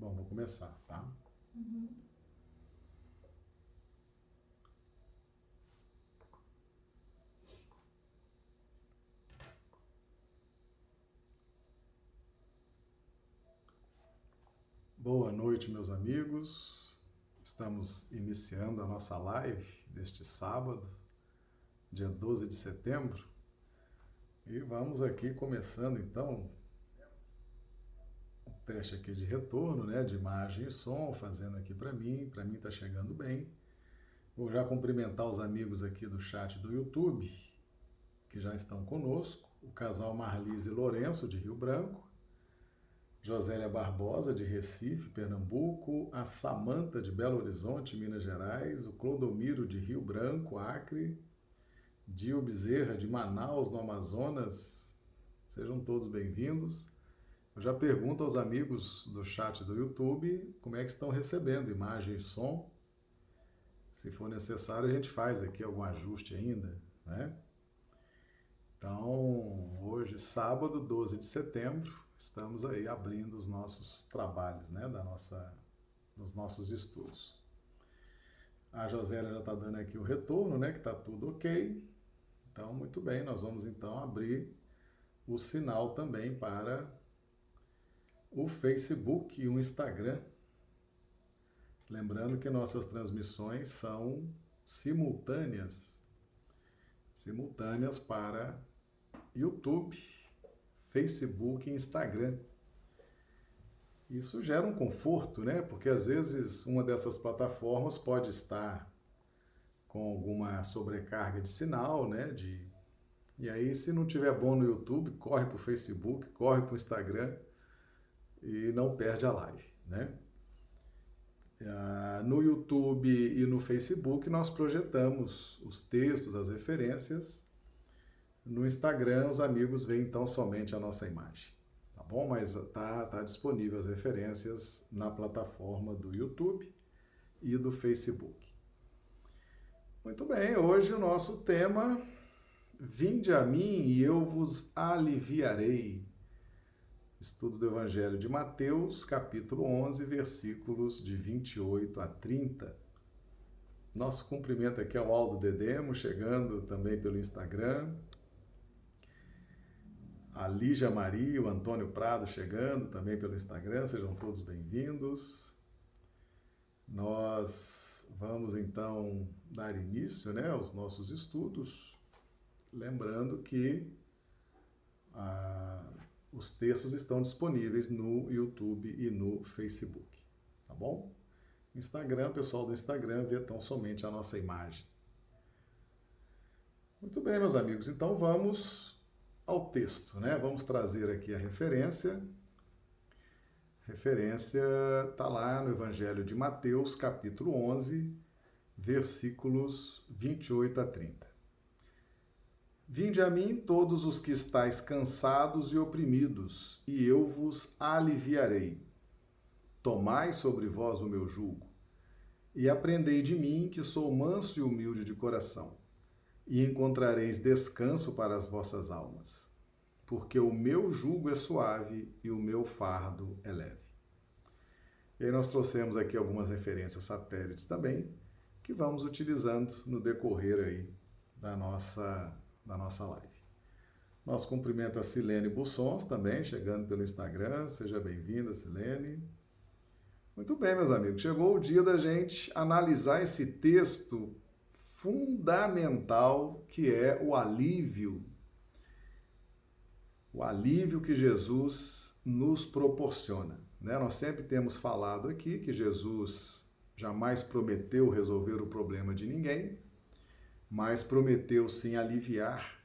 Bom, vou começar, tá? Uhum. Boa noite, meus amigos. Estamos iniciando a nossa live deste sábado, dia 12 de setembro. E vamos aqui começando então teste aqui de retorno, né, de imagem e som, fazendo aqui para mim, para mim está chegando bem. Vou já cumprimentar os amigos aqui do chat do YouTube, que já estão conosco, o casal Marlise Lourenço, de Rio Branco, Josélia Barbosa, de Recife, Pernambuco, a Samanta, de Belo Horizonte, Minas Gerais, o Clodomiro, de Rio Branco, Acre, Dio Bezerra, de Manaus, no Amazonas, sejam todos bem-vindos. Eu já pergunto aos amigos do chat do YouTube como é que estão recebendo imagem e som. Se for necessário, a gente faz aqui algum ajuste ainda, né? Então, hoje, sábado, 12 de setembro, estamos aí abrindo os nossos trabalhos, né, da nossa, dos nossos estudos. A Josélia já está dando aqui o retorno, né, que está tudo ok. Então, muito bem, nós vamos então abrir o sinal também para o Facebook e o Instagram. Lembrando que nossas transmissões são simultâneas, simultâneas para YouTube, Facebook e Instagram. Isso gera um conforto, né? Porque às vezes uma dessas plataformas pode estar com alguma sobrecarga de sinal, né? De... E aí, se não tiver bom no YouTube, corre para o Facebook, corre para o Instagram e não perde a live, né? Ah, no YouTube e no Facebook nós projetamos os textos, as referências. No Instagram os amigos veem então somente a nossa imagem, tá bom? Mas tá, tá disponível as referências na plataforma do YouTube e do Facebook. Muito bem, hoje o nosso tema Vinde a mim e eu vos aliviarei. Estudo do Evangelho de Mateus, capítulo 11, versículos de 28 a 30. Nosso cumprimento aqui ao Aldo Dedemo, chegando também pelo Instagram. A Lígia Maria, o Antônio Prado chegando também pelo Instagram, sejam todos bem-vindos. Nós vamos então dar início né, aos nossos estudos, lembrando que a os textos estão disponíveis no YouTube e no Facebook, tá bom? Instagram, pessoal do Instagram vê tão somente a nossa imagem. Muito bem, meus amigos, então vamos ao texto, né? Vamos trazer aqui a referência. Referência está lá no Evangelho de Mateus, capítulo 11, versículos 28 a 30. Vinde a mim todos os que estáis cansados e oprimidos, e eu vos aliviarei. Tomai sobre vós o meu jugo, e aprendei de mim, que sou manso e humilde de coração, e encontrareis descanso para as vossas almas, porque o meu jugo é suave e o meu fardo é leve. E aí nós trouxemos aqui algumas referências satélites também, que vamos utilizando no decorrer aí da nossa da nossa live. Nosso cumprimento a Silene Bussons também, chegando pelo Instagram. Seja bem-vinda, Silene. Muito bem, meus amigos. Chegou o dia da gente analisar esse texto fundamental que é o alívio. O alívio que Jesus nos proporciona. Né? Nós sempre temos falado aqui que Jesus jamais prometeu resolver o problema de ninguém, mas prometeu sim aliviar.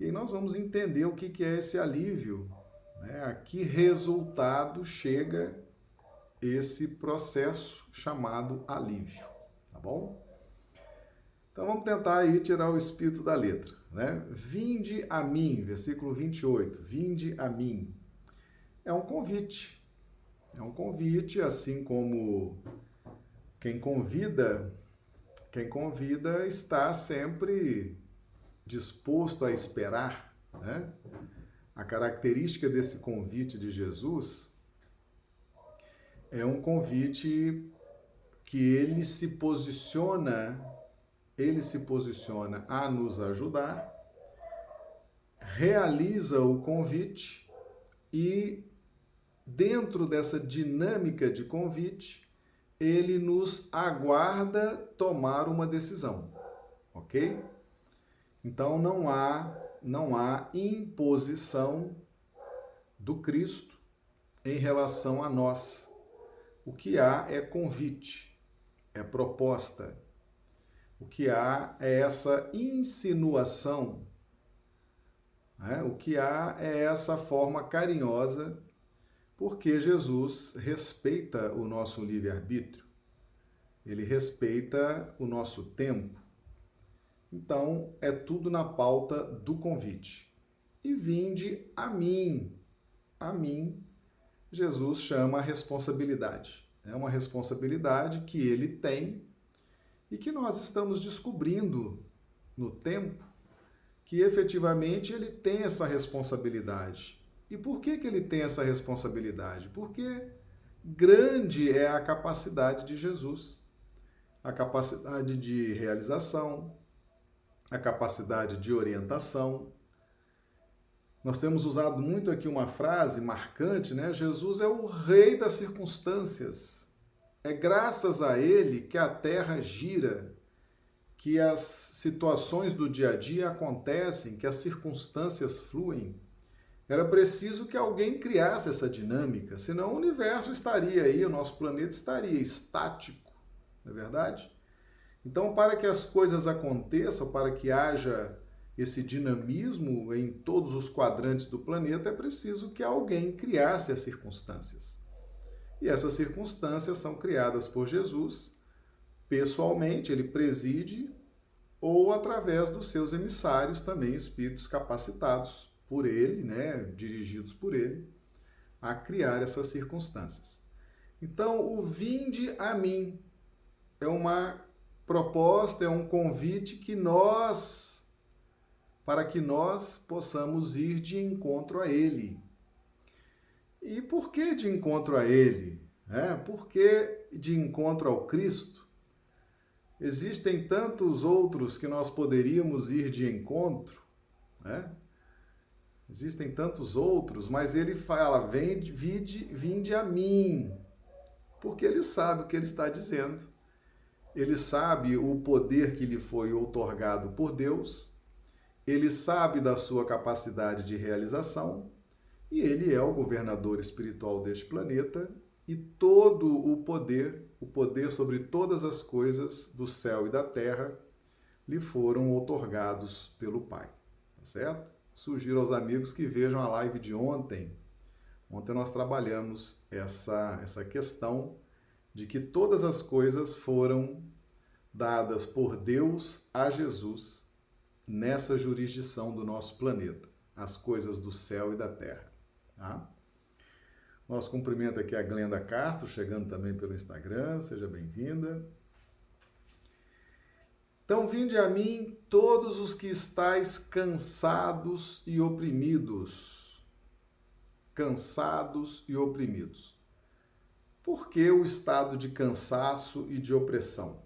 E aí nós vamos entender o que é esse alívio, né? a que resultado chega esse processo chamado alívio, tá bom? Então vamos tentar aí tirar o espírito da letra, né? Vinde a mim, versículo 28, vinde a mim. É um convite. É um convite, assim como quem convida quem convida está sempre disposto a esperar, né? A característica desse convite de Jesus é um convite que ele se posiciona, ele se posiciona a nos ajudar, realiza o convite e dentro dessa dinâmica de convite, ele nos aguarda tomar uma decisão, ok? Então não há não há imposição do Cristo em relação a nós. O que há é convite, é proposta. O que há é essa insinuação. Né? O que há é essa forma carinhosa, porque Jesus respeita o nosso livre-arbítrio, ele respeita o nosso tempo. Então, é tudo na pauta do convite. E vinde a mim, a mim, Jesus chama a responsabilidade. É uma responsabilidade que ele tem e que nós estamos descobrindo no tempo que efetivamente ele tem essa responsabilidade. E por que, que ele tem essa responsabilidade? Porque grande é a capacidade de Jesus, a capacidade de realização, a capacidade de orientação. Nós temos usado muito aqui uma frase marcante, né? Jesus é o rei das circunstâncias. É graças a ele que a terra gira, que as situações do dia a dia acontecem, que as circunstâncias fluem. Era preciso que alguém criasse essa dinâmica, senão o universo estaria aí, o nosso planeta estaria estático, não é verdade? Então, para que as coisas aconteçam, para que haja esse dinamismo em todos os quadrantes do planeta, é preciso que alguém criasse as circunstâncias. E essas circunstâncias são criadas por Jesus, pessoalmente, ele preside, ou através dos seus emissários, também espíritos capacitados por ele, né, dirigidos por ele, a criar essas circunstâncias. Então, o vinde a mim é uma proposta, é um convite que nós, para que nós possamos ir de encontro a Ele. E por que de encontro a Ele? É, por que de encontro ao Cristo? Existem tantos outros que nós poderíamos ir de encontro, né? Existem tantos outros, mas ele fala: vende, vinde, vinde a mim, porque ele sabe o que ele está dizendo. Ele sabe o poder que lhe foi outorgado por Deus, ele sabe da sua capacidade de realização. E ele é o governador espiritual deste planeta. E todo o poder, o poder sobre todas as coisas do céu e da terra, lhe foram outorgados pelo Pai. Tá certo? Sugiro aos amigos que vejam a live de ontem. Ontem nós trabalhamos essa, essa questão de que todas as coisas foram dadas por Deus a Jesus nessa jurisdição do nosso planeta, as coisas do céu e da terra. Tá? Nosso cumprimento aqui a Glenda Castro, chegando também pelo Instagram, seja bem-vinda. Então, vinde a mim todos os que estáis cansados e oprimidos. Cansados e oprimidos. Por que o estado de cansaço e de opressão?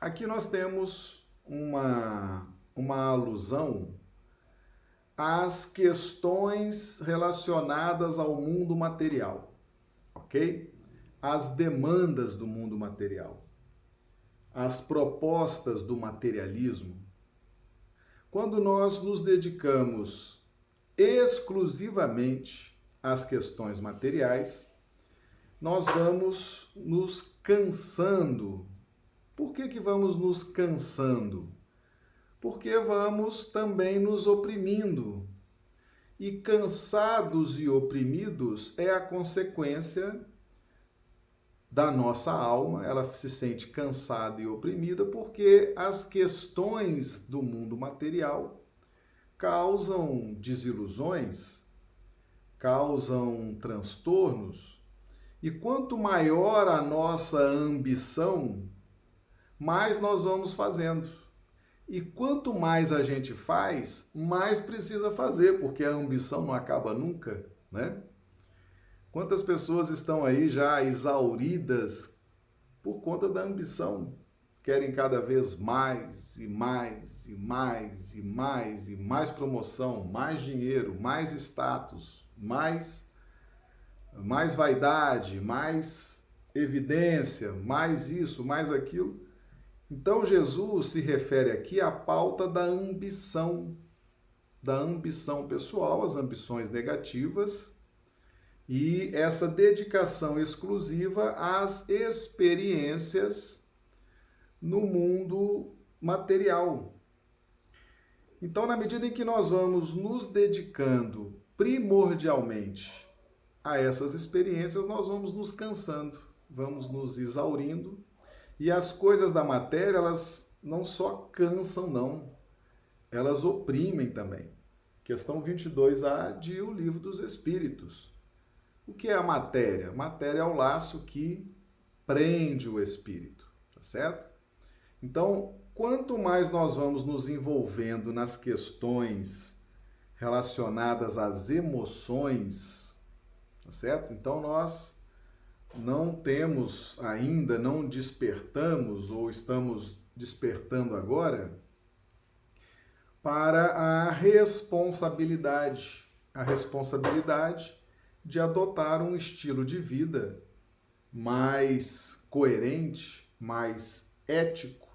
Aqui nós temos uma, uma alusão às questões relacionadas ao mundo material, ok? As demandas do mundo material, as propostas do materialismo. Quando nós nos dedicamos exclusivamente às questões materiais, nós vamos nos cansando. Por que, que vamos nos cansando? Porque vamos também nos oprimindo. E cansados e oprimidos é a consequência da nossa alma, ela se sente cansada e oprimida porque as questões do mundo material causam desilusões, causam transtornos, e quanto maior a nossa ambição, mais nós vamos fazendo. E quanto mais a gente faz, mais precisa fazer, porque a ambição não acaba nunca, né? Quantas pessoas estão aí já exauridas por conta da ambição? Querem cada vez mais e mais e mais e mais e mais promoção, mais dinheiro, mais status, mais mais vaidade, mais evidência, mais isso, mais aquilo. Então Jesus se refere aqui à pauta da ambição, da ambição pessoal, as ambições negativas e essa dedicação exclusiva às experiências no mundo material. Então, na medida em que nós vamos nos dedicando primordialmente a essas experiências, nós vamos nos cansando, vamos nos exaurindo, e as coisas da matéria, elas não só cansam, não, elas oprimem também. Questão 22a de O Livro dos Espíritos. O que é a matéria? Matéria é o laço que prende o espírito, tá certo? Então, quanto mais nós vamos nos envolvendo nas questões relacionadas às emoções, tá certo? Então nós não temos ainda, não despertamos ou estamos despertando agora para a responsabilidade, a responsabilidade de adotar um estilo de vida mais coerente, mais ético,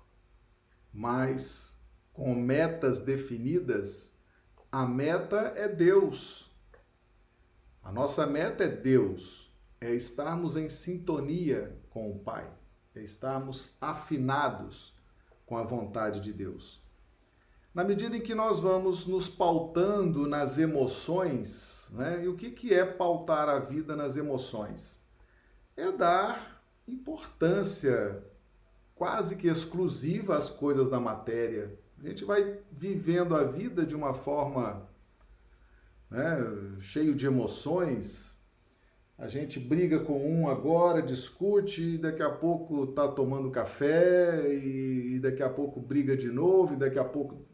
mais com metas definidas. A meta é Deus. A nossa meta é Deus, é estarmos em sintonia com o Pai, é estarmos afinados com a vontade de Deus. Na medida em que nós vamos nos pautando nas emoções, né? E o que, que é pautar a vida nas emoções? É dar importância quase que exclusiva às coisas da matéria. A gente vai vivendo a vida de uma forma né, cheio de emoções. A gente briga com um agora, discute, e daqui a pouco tá tomando café, e daqui a pouco briga de novo, e daqui a pouco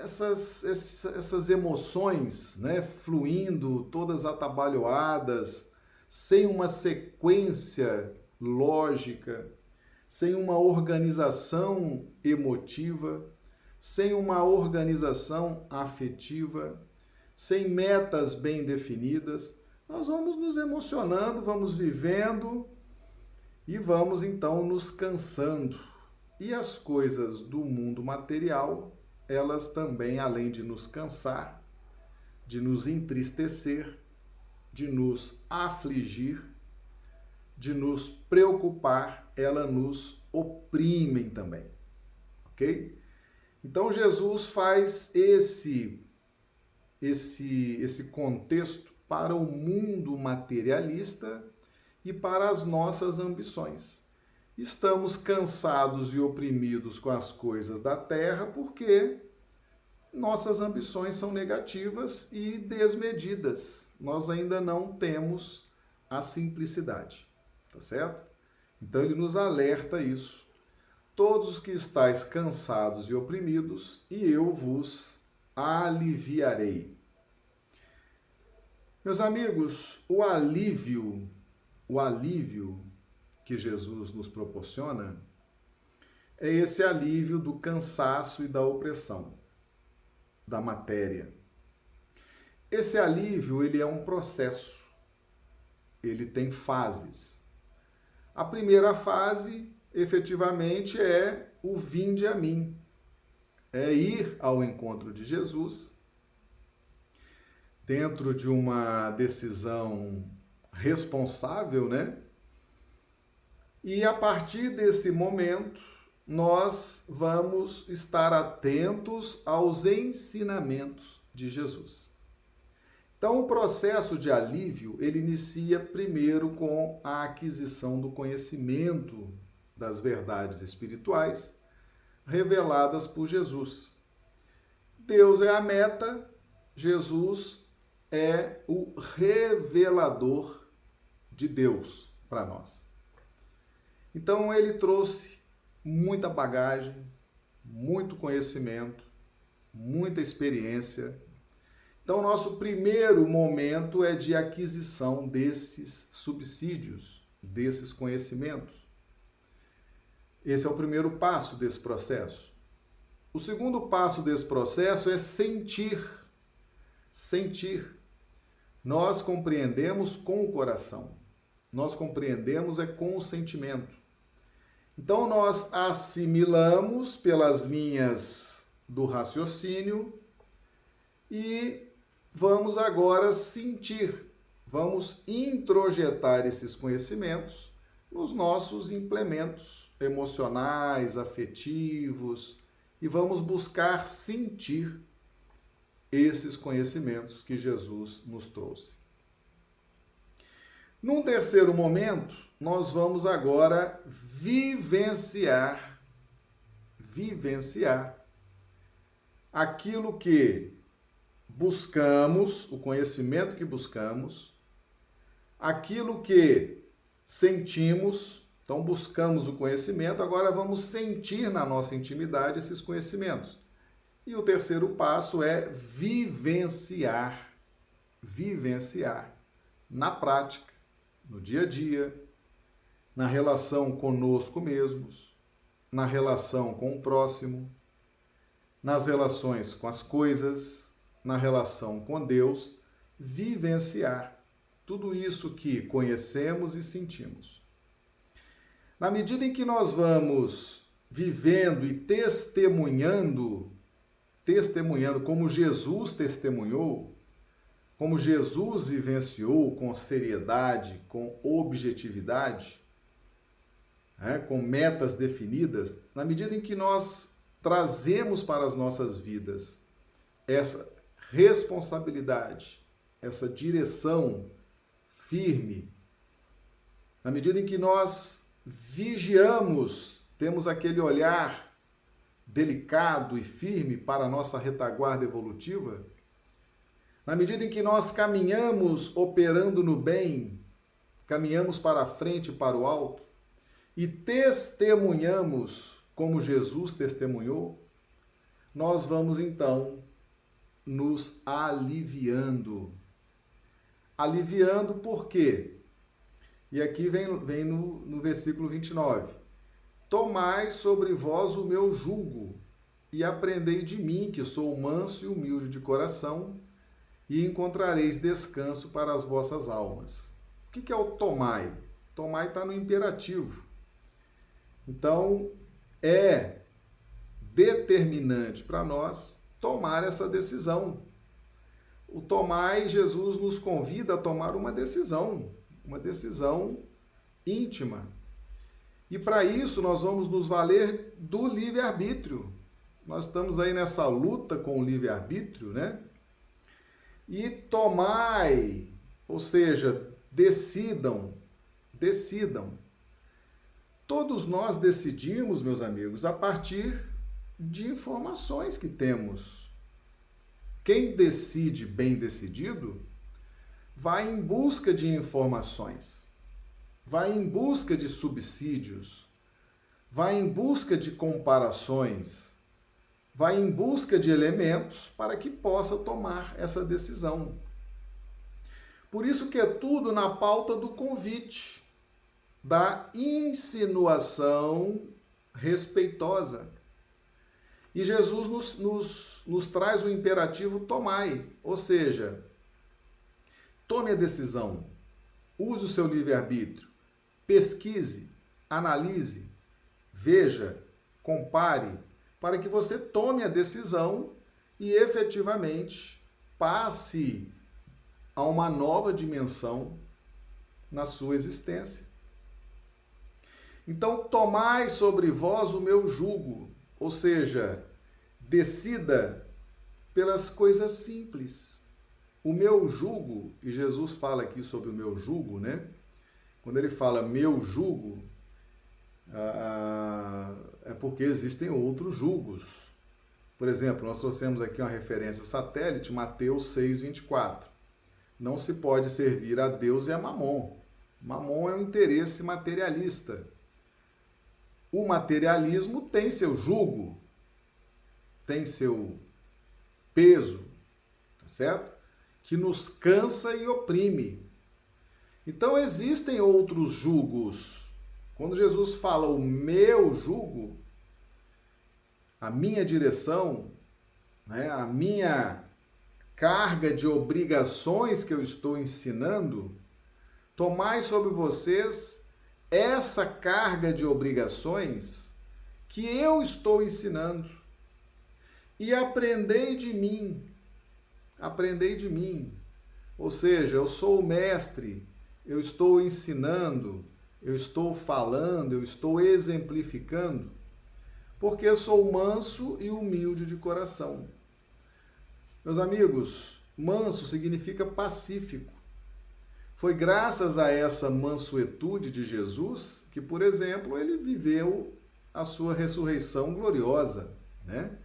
essas, essas emoções né, fluindo, todas atabalhoadas, sem uma sequência lógica, sem uma organização emotiva, sem uma organização afetiva, sem metas bem definidas, nós vamos nos emocionando, vamos vivendo e vamos então nos cansando. E as coisas do mundo material elas também, além de nos cansar, de nos entristecer, de nos afligir, de nos preocupar, elas nos oprimem também. Ok? Então Jesus faz esse esse esse contexto para o mundo materialista e para as nossas ambições. Estamos cansados e oprimidos com as coisas da terra porque nossas ambições são negativas e desmedidas. Nós ainda não temos a simplicidade, tá certo? Então ele nos alerta isso. Todos os que estáis cansados e oprimidos, e eu vos aliviarei. Meus amigos, o alívio, o alívio que Jesus nos proporciona é esse alívio do cansaço e da opressão da matéria. Esse alívio, ele é um processo. Ele tem fases. A primeira fase, efetivamente, é o vinde a mim. É ir ao encontro de Jesus dentro de uma decisão responsável, né? E a partir desse momento, nós vamos estar atentos aos ensinamentos de Jesus. Então, o processo de alívio, ele inicia primeiro com a aquisição do conhecimento das verdades espirituais reveladas por Jesus. Deus é a meta, Jesus é o revelador de Deus para nós. Então ele trouxe muita bagagem, muito conhecimento, muita experiência Então, nosso primeiro momento é de aquisição desses subsídios, desses conhecimentos. Esse é o primeiro passo desse processo. O segundo passo desse processo é sentir. Sentir. Nós compreendemos com o coração. Nós compreendemos é com o sentimento. Então nós assimilamos pelas linhas do raciocínio e vamos agora sentir, vamos introjetar esses conhecimentos nos nossos implementos emocionais, afetivos e vamos buscar sentir esses conhecimentos que Jesus nos trouxe. Num terceiro momento, nós vamos agora vivenciar, vivenciar aquilo que buscamos, o conhecimento que buscamos, aquilo que sentimos, então buscamos o conhecimento, agora vamos sentir na nossa intimidade esses conhecimentos. E o terceiro passo é vivenciar, vivenciar na prática, no dia a dia, na relação conosco mesmos, na relação com o próximo, nas relações com as coisas, na relação com Deus, vivenciar tudo isso que conhecemos e sentimos. Na medida em que nós vamos vivendo e testemunhando, testemunhando como Jesus testemunhou, como Jesus vivenciou com seriedade, com objetividade, né, com metas definidas, na medida em que nós trazemos para as nossas vidas essa responsabilidade, essa direção firme, na medida em que nós vigiamos, temos aquele olhar delicado e firme para a nossa retaguarda evolutiva, na medida em que nós caminhamos operando no bem, caminhamos para a frente para o alto, e testemunhamos como Jesus testemunhou, nós vamos então nos aliviando. Aliviando por quê? E aqui vem, vem no, no versículo 29. Tomai sobre vós o meu jugo e aprendei de mim, que sou manso e humilde de coração, e encontrareis descanso para as vossas almas. O que é o tomai? Tomai está no imperativo. Então, é determinante para nós tomar essa decisão. O tomar Jesus nos convida a tomar uma decisão, uma decisão íntima. E para isso nós vamos nos valer do livre-arbítrio. Nós estamos aí nessa luta com o livre-arbítrio, né? E tomai, ou seja, decidam, decidam Todos nós decidimos, meus amigos, a partir de informações que temos. Quem decide bem decidido vai em busca de informações, vai em busca de subsídios, vai em busca de comparações, vai em busca de elementos para que possa tomar essa decisão. Por isso que é tudo na pauta do convite da insinuação respeitosa. E Jesus nos, nos, nos traz o imperativo tomai, ou seja, tome a decisão, use o seu livre-arbítrio, pesquise, analise, veja, compare, para que você tome a decisão e efetivamente passe a uma nova dimensão na sua existência. Então, tomai sobre vós o meu jugo, ou seja, decida pelas coisas simples. O meu jugo, e Jesus fala aqui sobre o meu jugo, né? Quando ele fala meu jugo, ah, é porque existem outros jugos. Por exemplo, nós trouxemos aqui uma referência satélite, Mateus 6, 24. Não se pode servir a Deus e a Mamon. Mamon é um interesse materialista o materialismo tem seu jugo, tem seu peso, tá certo? que nos cansa e oprime. Então existem outros jugos. Quando Jesus fala o meu jugo, a minha direção, né, a minha carga de obrigações que eu estou ensinando, tomai sobre vocês essa carga de obrigações que eu estou ensinando. E aprendei de mim. Aprendei de mim. Ou seja, eu sou o mestre, eu estou ensinando, eu estou falando, eu estou exemplificando, porque sou manso e humilde de coração. Meus amigos, manso significa pacífico. Foi graças a essa mansuetude de Jesus que, por exemplo, ele viveu a sua ressurreição gloriosa, né?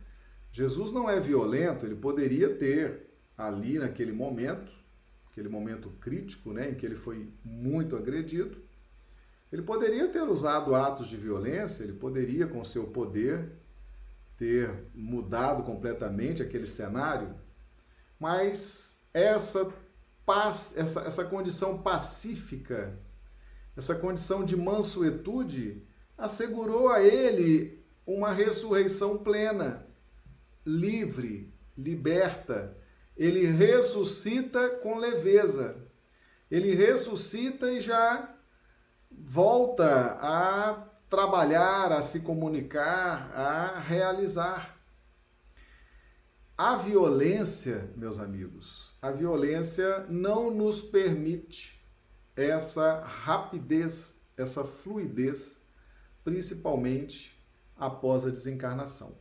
Jesus não é violento, ele poderia ter ali naquele momento, aquele momento crítico, né, em que ele foi muito agredido, ele poderia ter usado atos de violência, ele poderia com seu poder ter mudado completamente aquele cenário, mas essa paz, essa, essa condição pacífica, essa condição de mansuetude, assegurou a ele uma ressurreição plena, livre, liberta. Ele ressuscita com leveza. Ele ressuscita e já volta a trabalhar, a se comunicar, a realizar. A violência, meus amigos, a violência não nos permite essa rapidez, essa fluidez, principalmente após a desencarnação,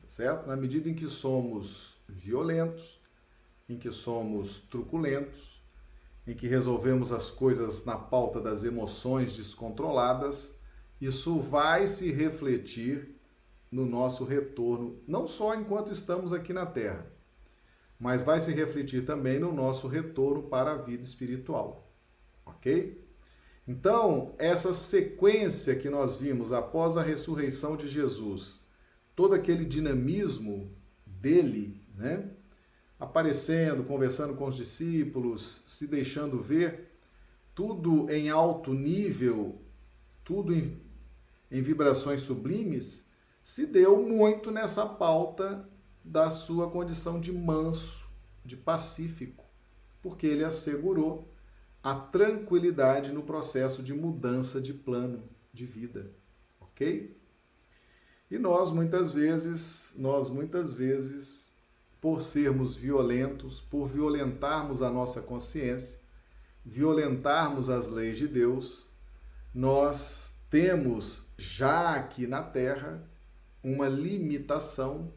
tá certo? Na medida em que somos violentos, em que somos truculentos, em que resolvemos as coisas na pauta das emoções descontroladas, isso vai se refletir no nosso retorno, não só enquanto estamos aqui na Terra, mas vai se refletir também no nosso retorno para a vida espiritual. Ok? Então, essa sequência que nós vimos após a ressurreição de Jesus, todo aquele dinamismo dele, né? Aparecendo, conversando com os discípulos, se deixando ver, tudo em alto nível, tudo em, em vibrações sublimes, se deu muito nessa pauta da sua condição de manso, de pacífico, porque ele assegurou a tranquilidade no processo de mudança de plano de vida, ok? E nós muitas vezes, nós muitas vezes, por sermos violentos, por violentarmos a nossa consciência, violentarmos as leis de Deus, nós temos já aqui na Terra uma limitação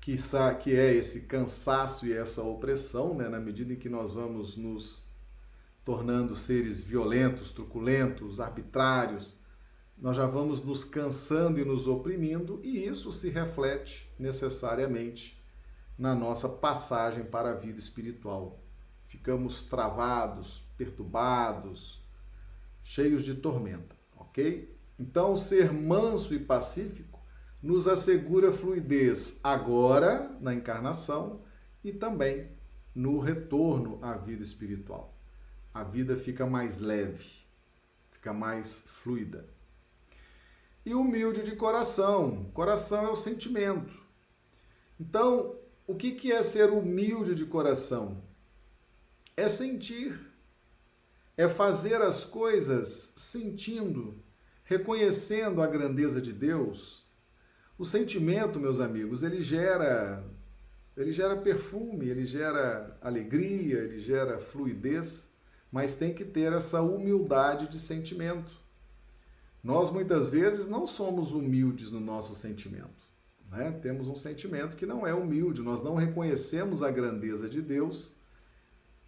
que, que é esse cansaço e essa opressão, né? na medida em que nós vamos nos tornando seres violentos, truculentos, arbitrários, nós já vamos nos cansando e nos oprimindo, e isso se reflete necessariamente na nossa passagem para a vida espiritual. Ficamos travados, perturbados, cheios de tormenta, ok? Então, ser manso e pacífico nos assegura fluidez agora, na encarnação, e também no retorno à vida espiritual. A vida fica mais leve, fica mais fluida. E humilde de coração. Coração é o sentimento. Então, o que é ser humilde de coração? É sentir, é fazer as coisas sentindo reconhecendo a grandeza de Deus, o sentimento, meus amigos, ele gera ele gera perfume, ele gera alegria, ele gera fluidez, mas tem que ter essa humildade de sentimento. Nós muitas vezes não somos humildes no nosso sentimento. Né? Temos um sentimento que não é humilde, nós não reconhecemos a grandeza de Deus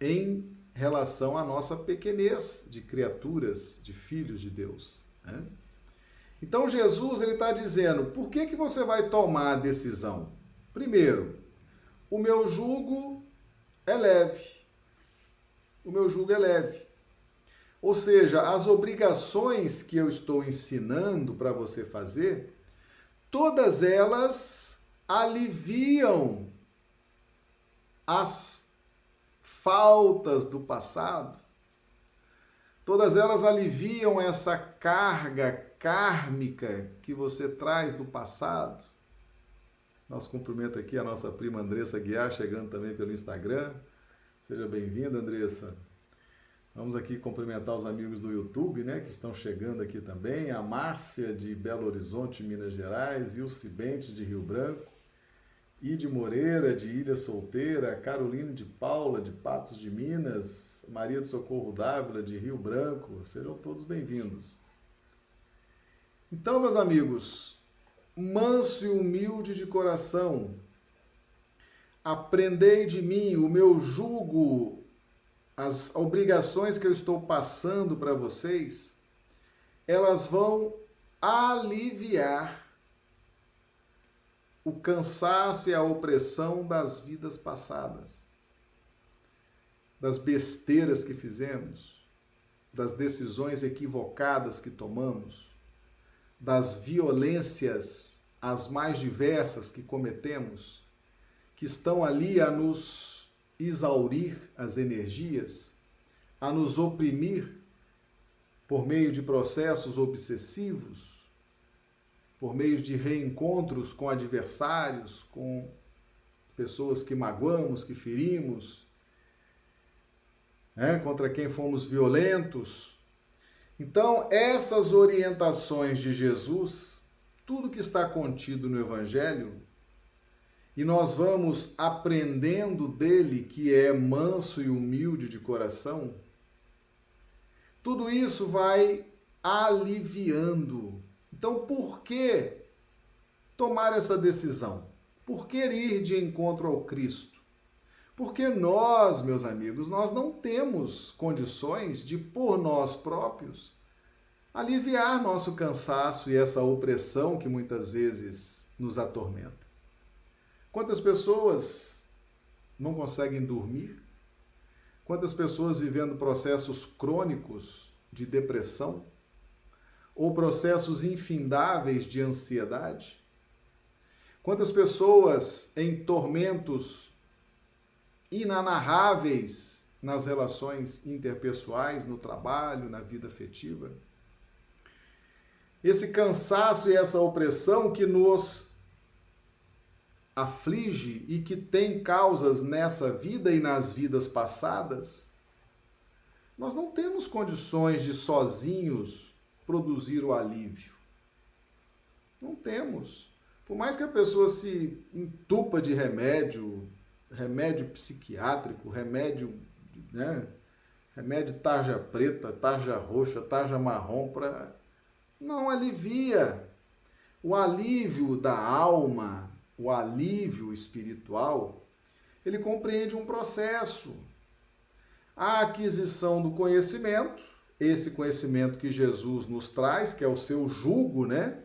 em relação à nossa pequenez de criaturas, de filhos de Deus. Né? Então Jesus ele está dizendo: por que, que você vai tomar a decisão? Primeiro, o meu jugo é leve. O meu jugo é leve. Ou seja, as obrigações que eu estou ensinando para você fazer, todas elas aliviam as faltas do passado, todas elas aliviam essa carga kármica que você traz do passado. Nosso cumprimento aqui a nossa prima Andressa Guiar, chegando também pelo Instagram. Seja bem-vinda, Andressa. Vamos aqui cumprimentar os amigos do YouTube, né, que estão chegando aqui também. A Márcia de Belo Horizonte, Minas Gerais, e o Cibente de Rio Branco, Ide Moreira de Ilha Solteira, Caroline de Paula de Patos de Minas, Maria de Socorro Dávila de Rio Branco. Sejam todos bem-vindos. Então, meus amigos, manso e humilde de coração, aprendei de mim o meu jugo, as obrigações que eu estou passando para vocês, elas vão aliviar o cansaço e a opressão das vidas passadas, das besteiras que fizemos, das decisões equivocadas que tomamos das violências as mais diversas que cometemos, que estão ali a nos exaurir as energias, a nos oprimir por meio de processos obsessivos, por meio de reencontros com adversários, com pessoas que magoamos, que ferimos, né, contra quem fomos violentos, então, essas orientações de Jesus, tudo que está contido no Evangelho, e nós vamos aprendendo dele que é manso e humilde de coração, tudo isso vai aliviando. Então, por que tomar essa decisão? Por que ir de encontro ao Cristo? Porque nós, meus amigos, nós não temos condições de, por nós próprios, aliviar nosso cansaço e essa opressão que muitas vezes nos atormenta. Quantas pessoas não conseguem dormir? Quantas pessoas vivendo processos crônicos de depressão ou processos infindáveis de ansiedade? Quantas pessoas em tormentos inanarráveis nas relações interpessoais, no trabalho, na vida afetiva. Esse cansaço e essa opressão que nos aflige e que tem causas nessa vida e nas vidas passadas, nós não temos condições de sozinhos produzir o alívio. Não temos. Por mais que a pessoa se entupa de remédio, remédio psiquiátrico, remédio, né? Remédio tarja preta, tarja roxa, tarja marrom para não alivia. O alívio da alma, o alívio espiritual, ele compreende um processo. A aquisição do conhecimento, esse conhecimento que Jesus nos traz, que é o seu jugo, né?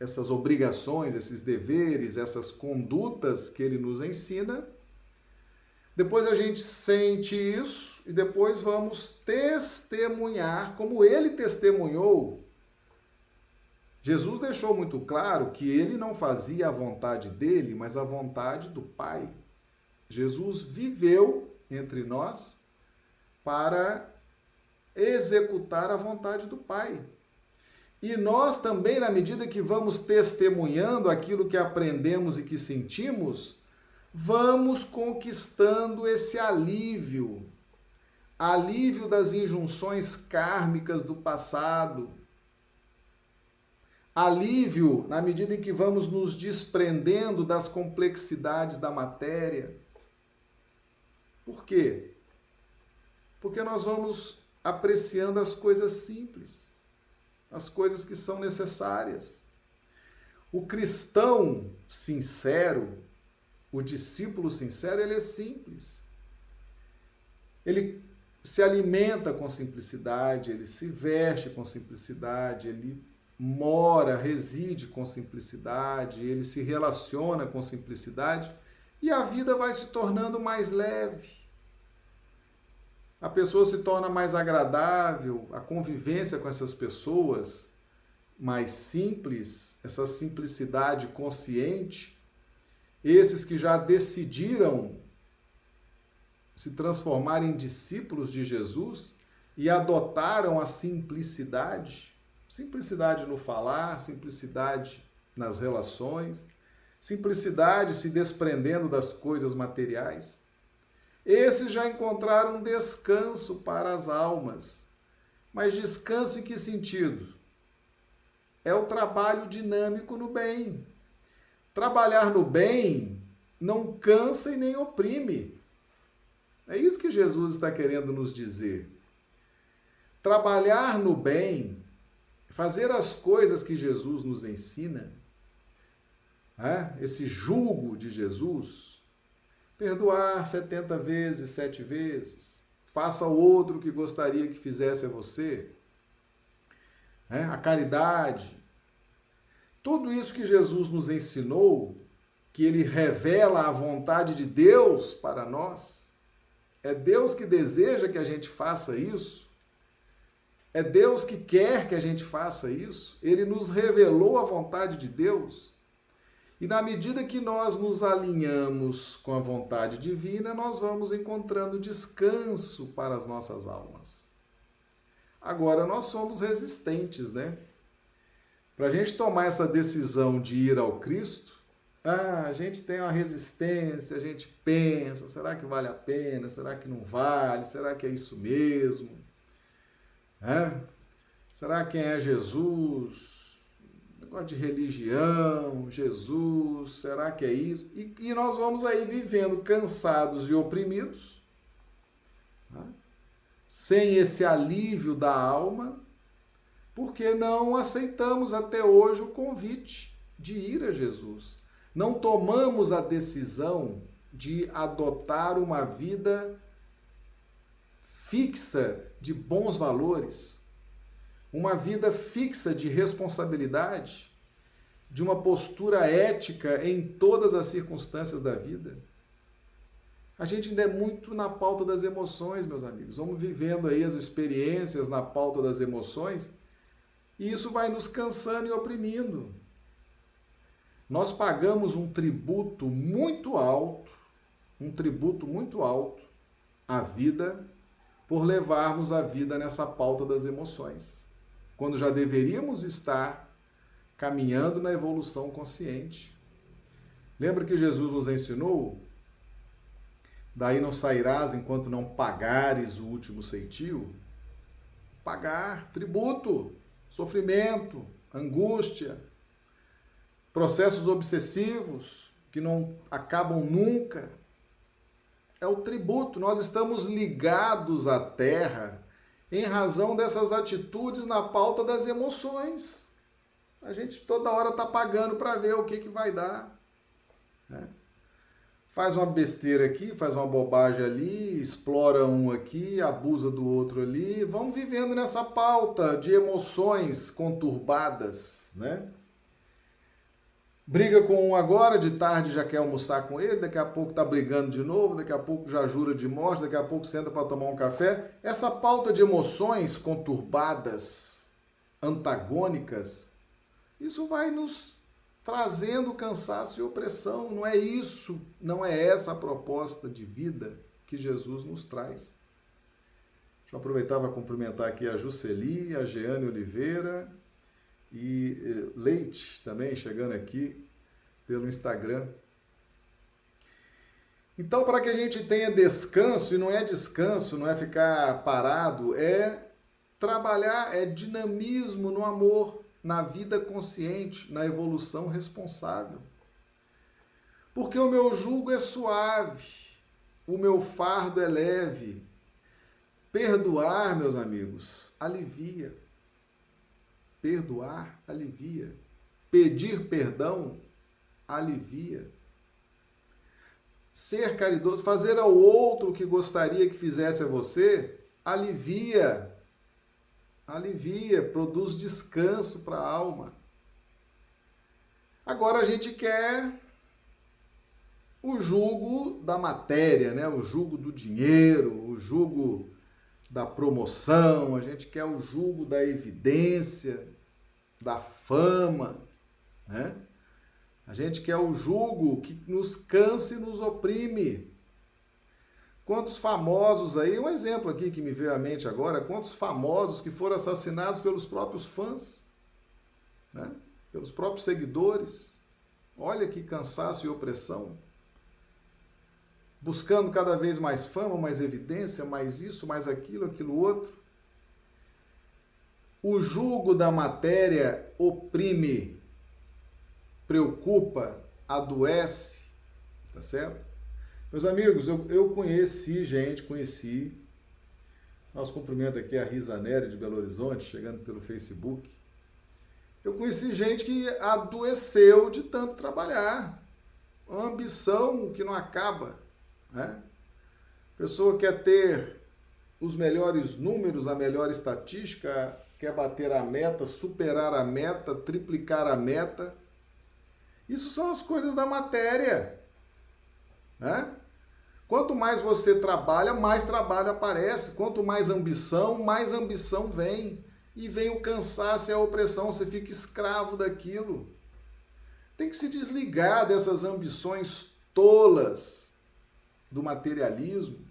essas obrigações, esses deveres, essas condutas que ele nos ensina. Depois a gente sente isso e depois vamos testemunhar como ele testemunhou. Jesus deixou muito claro que ele não fazia a vontade dele, mas a vontade do Pai. Jesus viveu entre nós para executar a vontade do Pai. E nós também, na medida que vamos testemunhando aquilo que aprendemos e que sentimos, vamos conquistando esse alívio alívio das injunções kármicas do passado. Alívio na medida em que vamos nos desprendendo das complexidades da matéria. Por quê? Porque nós vamos apreciando as coisas simples as coisas que são necessárias. O cristão sincero, o discípulo sincero, ele é simples. Ele se alimenta com simplicidade, ele se veste com simplicidade, ele mora, reside com simplicidade, ele se relaciona com simplicidade e a vida vai se tornando mais leve a pessoa se torna mais agradável, a convivência com essas pessoas mais simples, essa simplicidade consciente, esses que já decidiram se transformaram em discípulos de Jesus e adotaram a simplicidade, simplicidade no falar, simplicidade nas relações, simplicidade se desprendendo das coisas materiais. Esses já encontraram descanso para as almas. Mas descanso em que sentido? É o trabalho dinâmico no bem. Trabalhar no bem não cansa e nem oprime. É isso que Jesus está querendo nos dizer. Trabalhar no bem, fazer as coisas que Jesus nos ensina, é? esse jugo de Jesus, perdoar 70 vezes, sete vezes, faça o outro que gostaria que fizesse a você, é? a caridade, tudo isso que Jesus nos ensinou, que ele revela a vontade de Deus para nós, é Deus que deseja que a gente faça isso, é Deus que quer que a gente faça isso, ele nos revelou a vontade de Deus. E na medida que nós nos alinhamos com a vontade divina, nós vamos encontrando descanso para as nossas almas. Agora, nós somos resistentes, né? Para a gente tomar essa decisão de ir ao Cristo, ah, a gente tem uma resistência, a gente pensa: será que vale a pena? Será que não vale? Será que é isso mesmo? É? Será quem é Jesus? Negócio de religião, Jesus, será que é isso? E, e nós vamos aí vivendo cansados e oprimidos, né? sem esse alívio da alma, porque não aceitamos até hoje o convite de ir a Jesus. Não tomamos a decisão de adotar uma vida fixa de bons valores uma vida fixa de responsabilidade, de uma postura ética em todas as circunstâncias da vida. A gente ainda é muito na pauta das emoções, meus amigos. Vamos vivendo aí as experiências na pauta das emoções e isso vai nos cansando e oprimindo. Nós pagamos um tributo muito alto, um tributo muito alto à vida por levarmos a vida nessa pauta das emoções quando já deveríamos estar caminhando na evolução consciente. Lembra que Jesus nos ensinou? Daí não sairás enquanto não pagares o último ceitil? Pagar, tributo, sofrimento, angústia, processos obsessivos que não acabam nunca. É o tributo. Nós estamos ligados à terra em razão dessas atitudes na pauta das emoções. A gente toda hora está pagando para ver o que, que vai dar. Né? Faz uma besteira aqui, faz uma bobagem ali, explora um aqui, abusa do outro ali. Vamos vivendo nessa pauta de emoções conturbadas, né? Briga com um agora, de tarde já quer almoçar com ele, daqui a pouco está brigando de novo, daqui a pouco já jura de morte, daqui a pouco senta para tomar um café. Essa pauta de emoções conturbadas, antagônicas, isso vai nos trazendo cansaço e opressão. Não é isso, não é essa a proposta de vida que Jesus nos traz. Deixa eu aproveitar para cumprimentar aqui a Juceli, a Jeane Oliveira, e eh, Leite também chegando aqui pelo Instagram. Então, para que a gente tenha descanso, e não é descanso, não é ficar parado, é trabalhar, é dinamismo no amor, na vida consciente, na evolução responsável. Porque o meu jugo é suave, o meu fardo é leve. Perdoar, meus amigos, alivia. Perdoar alivia. Pedir perdão alivia. Ser caridoso, fazer ao outro o que gostaria que fizesse a você, alivia. Alivia, produz descanso para a alma. Agora a gente quer o jugo da matéria, né? o jugo do dinheiro, o jugo da promoção, a gente quer o jugo da evidência, da fama, né? A gente quer o jugo que nos canse e nos oprime. Quantos famosos aí, um exemplo aqui que me veio à mente agora, quantos famosos que foram assassinados pelos próprios fãs, né? pelos próprios seguidores. Olha que cansaço e opressão. Buscando cada vez mais fama, mais evidência, mais isso, mais aquilo, aquilo outro. O jugo da matéria oprime, preocupa, adoece, tá certo? Meus amigos, eu, eu conheci gente, conheci. Nosso cumprimento aqui é a Risa Nery de Belo Horizonte, chegando pelo Facebook. Eu conheci gente que adoeceu de tanto trabalhar. Uma ambição que não acaba. Né? Pessoa quer ter os melhores números, a melhor estatística, quer bater a meta, superar a meta, triplicar a meta. Isso são as coisas da matéria. Né? Quanto mais você trabalha, mais trabalho aparece. Quanto mais ambição, mais ambição vem. E vem o cansaço e a opressão, você fica escravo daquilo. Tem que se desligar dessas ambições tolas do materialismo.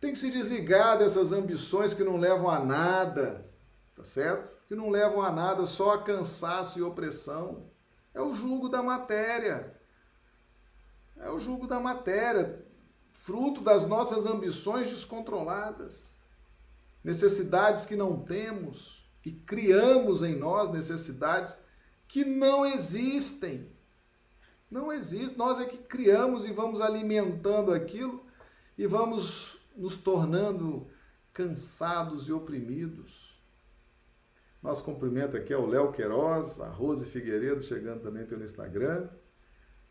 Tem que se desligar dessas ambições que não levam a nada, tá certo? Que não levam a nada, só a cansaço e opressão. É o jugo da matéria. É o jugo da matéria, fruto das nossas ambições descontroladas, necessidades que não temos e criamos em nós necessidades que não existem. Não existe, nós é que criamos e vamos alimentando aquilo e vamos nos tornando cansados e oprimidos. Nosso cumprimento aqui é o Léo Queiroz, a Rose Figueiredo chegando também pelo Instagram.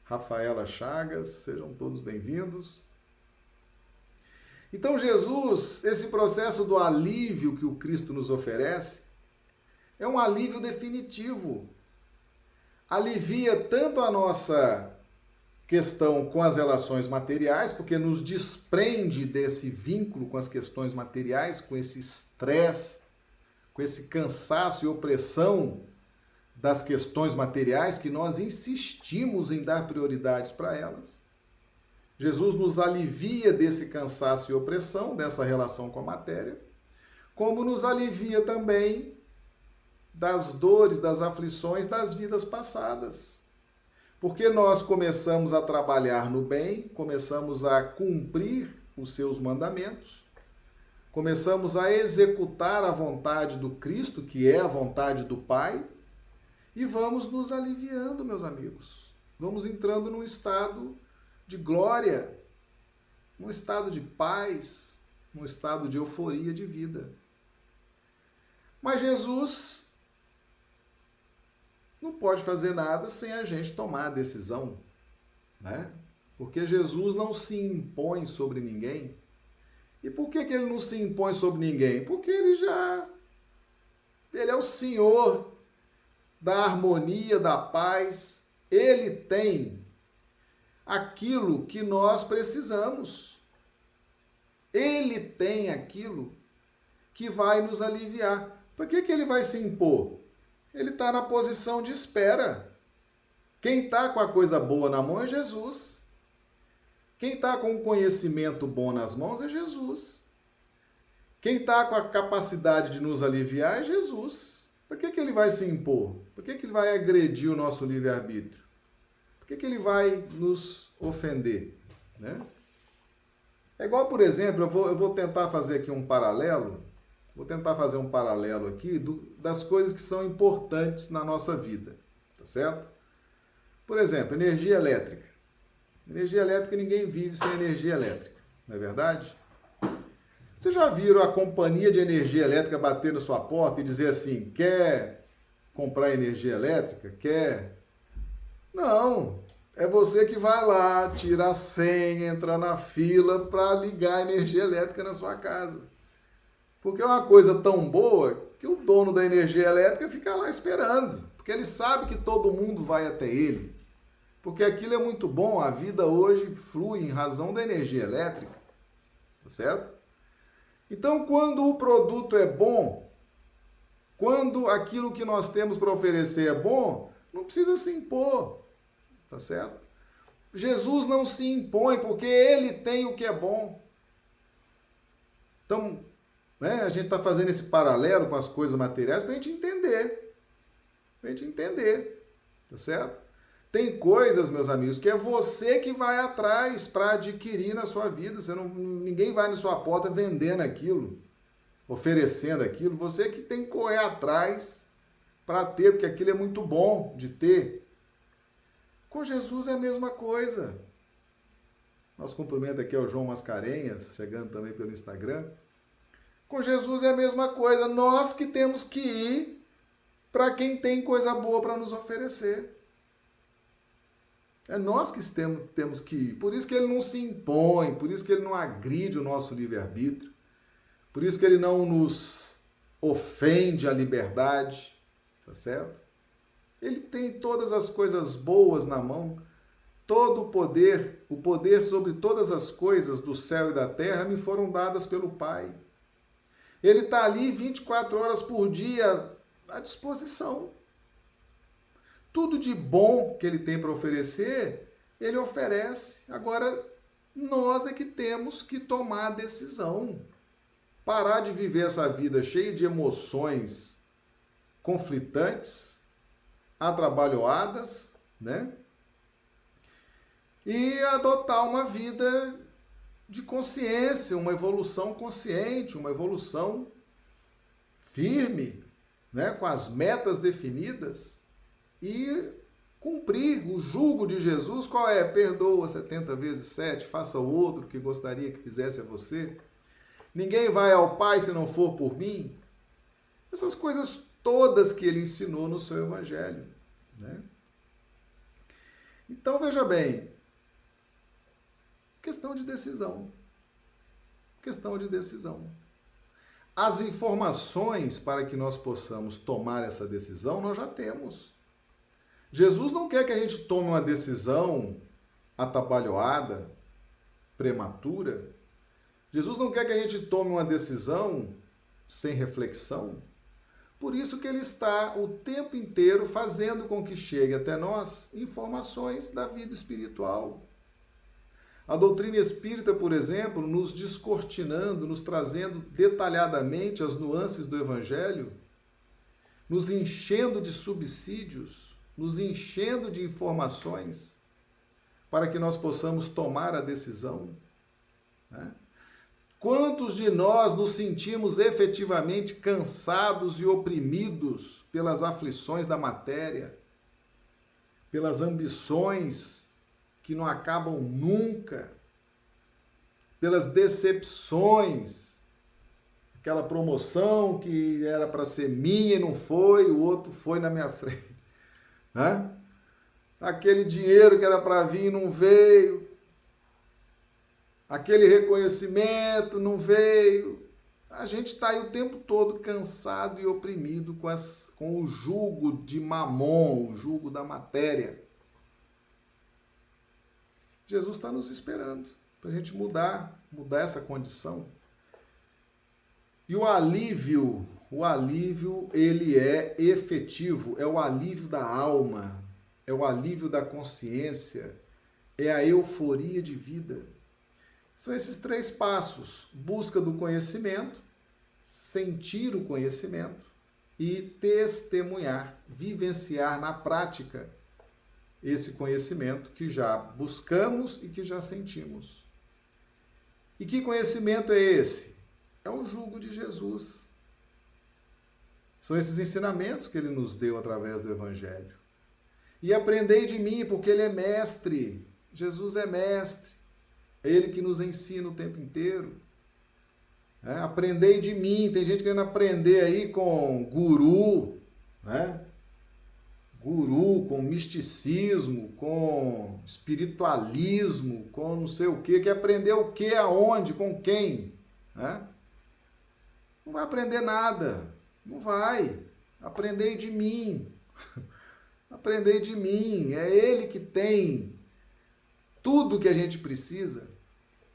Rafaela Chagas, sejam todos bem-vindos. Então, Jesus, esse processo do alívio que o Cristo nos oferece, é um alívio definitivo. Alivia tanto a nossa questão com as relações materiais, porque nos desprende desse vínculo com as questões materiais, com esse estresse, com esse cansaço e opressão das questões materiais que nós insistimos em dar prioridades para elas. Jesus nos alivia desse cansaço e opressão, dessa relação com a matéria, como nos alivia também das dores, das aflições das vidas passadas. Porque nós começamos a trabalhar no bem, começamos a cumprir os seus mandamentos, começamos a executar a vontade do Cristo, que é a vontade do Pai, e vamos nos aliviando, meus amigos. Vamos entrando num estado de glória, num estado de paz, num estado de euforia de vida. Mas Jesus não pode fazer nada sem a gente tomar a decisão, né? Porque Jesus não se impõe sobre ninguém. E por que, que ele não se impõe sobre ninguém? Porque ele já. Ele é o Senhor da harmonia, da paz, ele tem aquilo que nós precisamos. Ele tem aquilo que vai nos aliviar. Por que, que ele vai se impor? Ele está na posição de espera. Quem está com a coisa boa na mão é Jesus. Quem está com o conhecimento bom nas mãos é Jesus. Quem está com a capacidade de nos aliviar é Jesus. Por que, que ele vai se impor? Por que, que ele vai agredir o nosso livre-arbítrio? Por que, que ele vai nos ofender? Né? É igual, por exemplo, eu vou, eu vou tentar fazer aqui um paralelo, vou tentar fazer um paralelo aqui do, das coisas que são importantes na nossa vida, tá certo? Por exemplo, energia elétrica. Energia elétrica, ninguém vive sem energia elétrica, não é verdade? Vocês já viram a companhia de energia elétrica bater na sua porta e dizer assim: quer comprar energia elétrica? Quer? Não. É você que vai lá, tira a senha, entra na fila para ligar a energia elétrica na sua casa. Porque é uma coisa tão boa que o dono da energia elétrica fica lá esperando. Porque ele sabe que todo mundo vai até ele. Porque aquilo é muito bom, a vida hoje flui em razão da energia elétrica. Tá certo? Então, quando o produto é bom, quando aquilo que nós temos para oferecer é bom, não precisa se impor, tá certo? Jesus não se impõe, porque ele tem o que é bom. Então, né, a gente está fazendo esse paralelo com as coisas materiais para a gente entender. Para a gente entender. Tá certo? Tem coisas, meus amigos, que é você que vai atrás para adquirir na sua vida. Você não, ninguém vai na sua porta vendendo aquilo, oferecendo aquilo. Você que tem que correr atrás para ter, porque aquilo é muito bom de ter. Com Jesus é a mesma coisa. Nosso cumprimento aqui é o João Mascarenhas, chegando também pelo Instagram. Com Jesus é a mesma coisa. Nós que temos que ir para quem tem coisa boa para nos oferecer. É nós que temos que ir. Por isso que ele não se impõe, por isso que ele não agride o nosso livre-arbítrio, por isso que ele não nos ofende a liberdade, tá certo? Ele tem todas as coisas boas na mão, todo o poder, o poder sobre todas as coisas do céu e da terra me foram dadas pelo Pai. Ele está ali 24 horas por dia à disposição. Tudo de bom que ele tem para oferecer, ele oferece. Agora, nós é que temos que tomar a decisão. Parar de viver essa vida cheia de emoções conflitantes, atrabalhoadas, né? E adotar uma vida de consciência, uma evolução consciente, uma evolução firme, né? com as metas definidas e cumprir o jugo de Jesus, qual é? Perdoa 70 vezes 7, faça o outro que gostaria que fizesse a você. Ninguém vai ao Pai se não for por mim. Essas coisas todas que ele ensinou no seu evangelho, né? Então veja bem, questão de decisão. Questão de decisão. As informações para que nós possamos tomar essa decisão nós já temos. Jesus não quer que a gente tome uma decisão atabalhoada, prematura. Jesus não quer que a gente tome uma decisão sem reflexão. Por isso que ele está o tempo inteiro fazendo com que chegue até nós informações da vida espiritual. A doutrina espírita, por exemplo, nos descortinando, nos trazendo detalhadamente as nuances do evangelho, nos enchendo de subsídios, nos enchendo de informações para que nós possamos tomar a decisão. Né? Quantos de nós nos sentimos efetivamente cansados e oprimidos pelas aflições da matéria, pelas ambições que não acabam nunca, pelas decepções, aquela promoção que era para ser minha e não foi, o outro foi na minha frente né? Aquele dinheiro que era para vir não veio. Aquele reconhecimento não veio. A gente está aí o tempo todo cansado e oprimido com, as, com o jugo de mamon, o jugo da matéria. Jesus está nos esperando para a gente mudar, mudar essa condição. E o alívio o alívio, ele é efetivo, é o alívio da alma, é o alívio da consciência, é a euforia de vida. São esses três passos: busca do conhecimento, sentir o conhecimento e testemunhar, vivenciar na prática esse conhecimento que já buscamos e que já sentimos. E que conhecimento é esse? É o jugo de Jesus. São esses ensinamentos que ele nos deu através do Evangelho. E aprendei de mim, porque ele é mestre. Jesus é mestre. É ele que nos ensina o tempo inteiro. É, aprendei de mim. Tem gente querendo aprender aí com guru, né? Guru, com misticismo, com espiritualismo, com não sei o quê. Quer aprender o quê, aonde, com quem? Né? Não vai aprender nada. Não vai. Aprendei de mim. Aprendei de mim. É Ele que tem tudo que a gente precisa.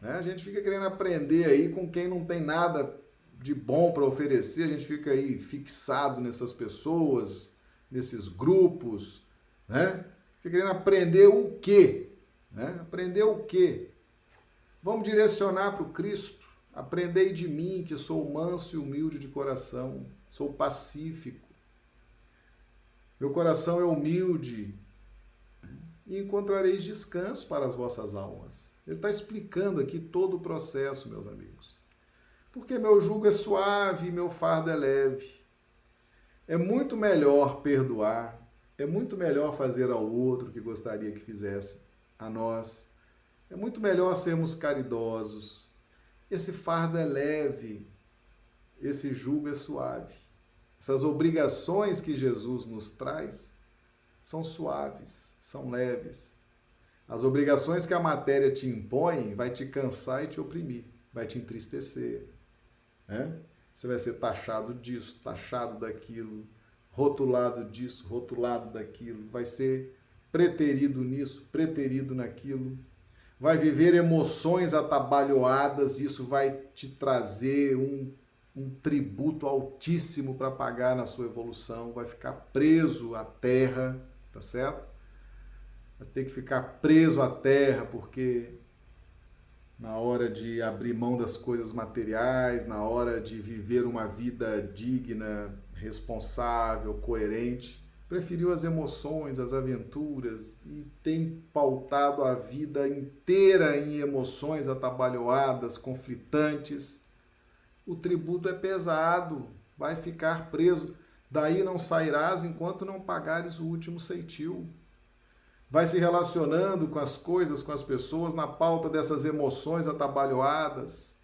Né? A gente fica querendo aprender aí com quem não tem nada de bom para oferecer. A gente fica aí fixado nessas pessoas, nesses grupos. Né? Fica querendo aprender o quê? Né? Aprender o quê? Vamos direcionar para o Cristo. Aprendei de mim, que sou manso e humilde de coração, sou pacífico. Meu coração é humilde, e encontrareis descanso para as vossas almas. Ele está explicando aqui todo o processo, meus amigos. Porque meu jugo é suave meu fardo é leve. É muito melhor perdoar, é muito melhor fazer ao outro que gostaria que fizesse a nós. É muito melhor sermos caridosos. Esse fardo é leve, esse jugo é suave. Essas obrigações que Jesus nos traz são suaves, são leves. As obrigações que a matéria te impõe vai te cansar e te oprimir, vai te entristecer. Né? Você vai ser taxado disso, taxado daquilo, rotulado disso, rotulado daquilo, vai ser preterido nisso, preterido naquilo. Vai viver emoções atabalhoadas, isso vai te trazer um, um tributo altíssimo para pagar na sua evolução, vai ficar preso à terra tá certo? Vai ter que ficar preso à terra, porque na hora de abrir mão das coisas materiais, na hora de viver uma vida digna, responsável, coerente, preferiu as emoções, as aventuras e tem pautado a vida inteira em emoções atabalhoadas, conflitantes. O tributo é pesado, vai ficar preso. Daí não sairás enquanto não pagares o último ceitil. Vai se relacionando com as coisas, com as pessoas, na pauta dessas emoções atabalhoadas.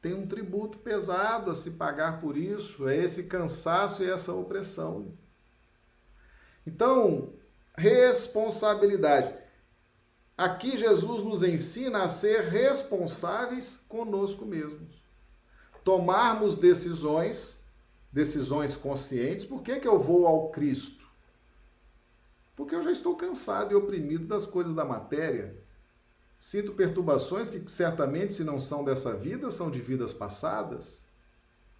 Tem um tributo pesado a se pagar por isso, é esse cansaço e essa opressão. Então, responsabilidade. Aqui Jesus nos ensina a ser responsáveis conosco mesmos. Tomarmos decisões decisões conscientes, por que, que eu vou ao Cristo? Porque eu já estou cansado e oprimido das coisas da matéria. Sinto perturbações que certamente, se não são dessa vida, são de vidas passadas.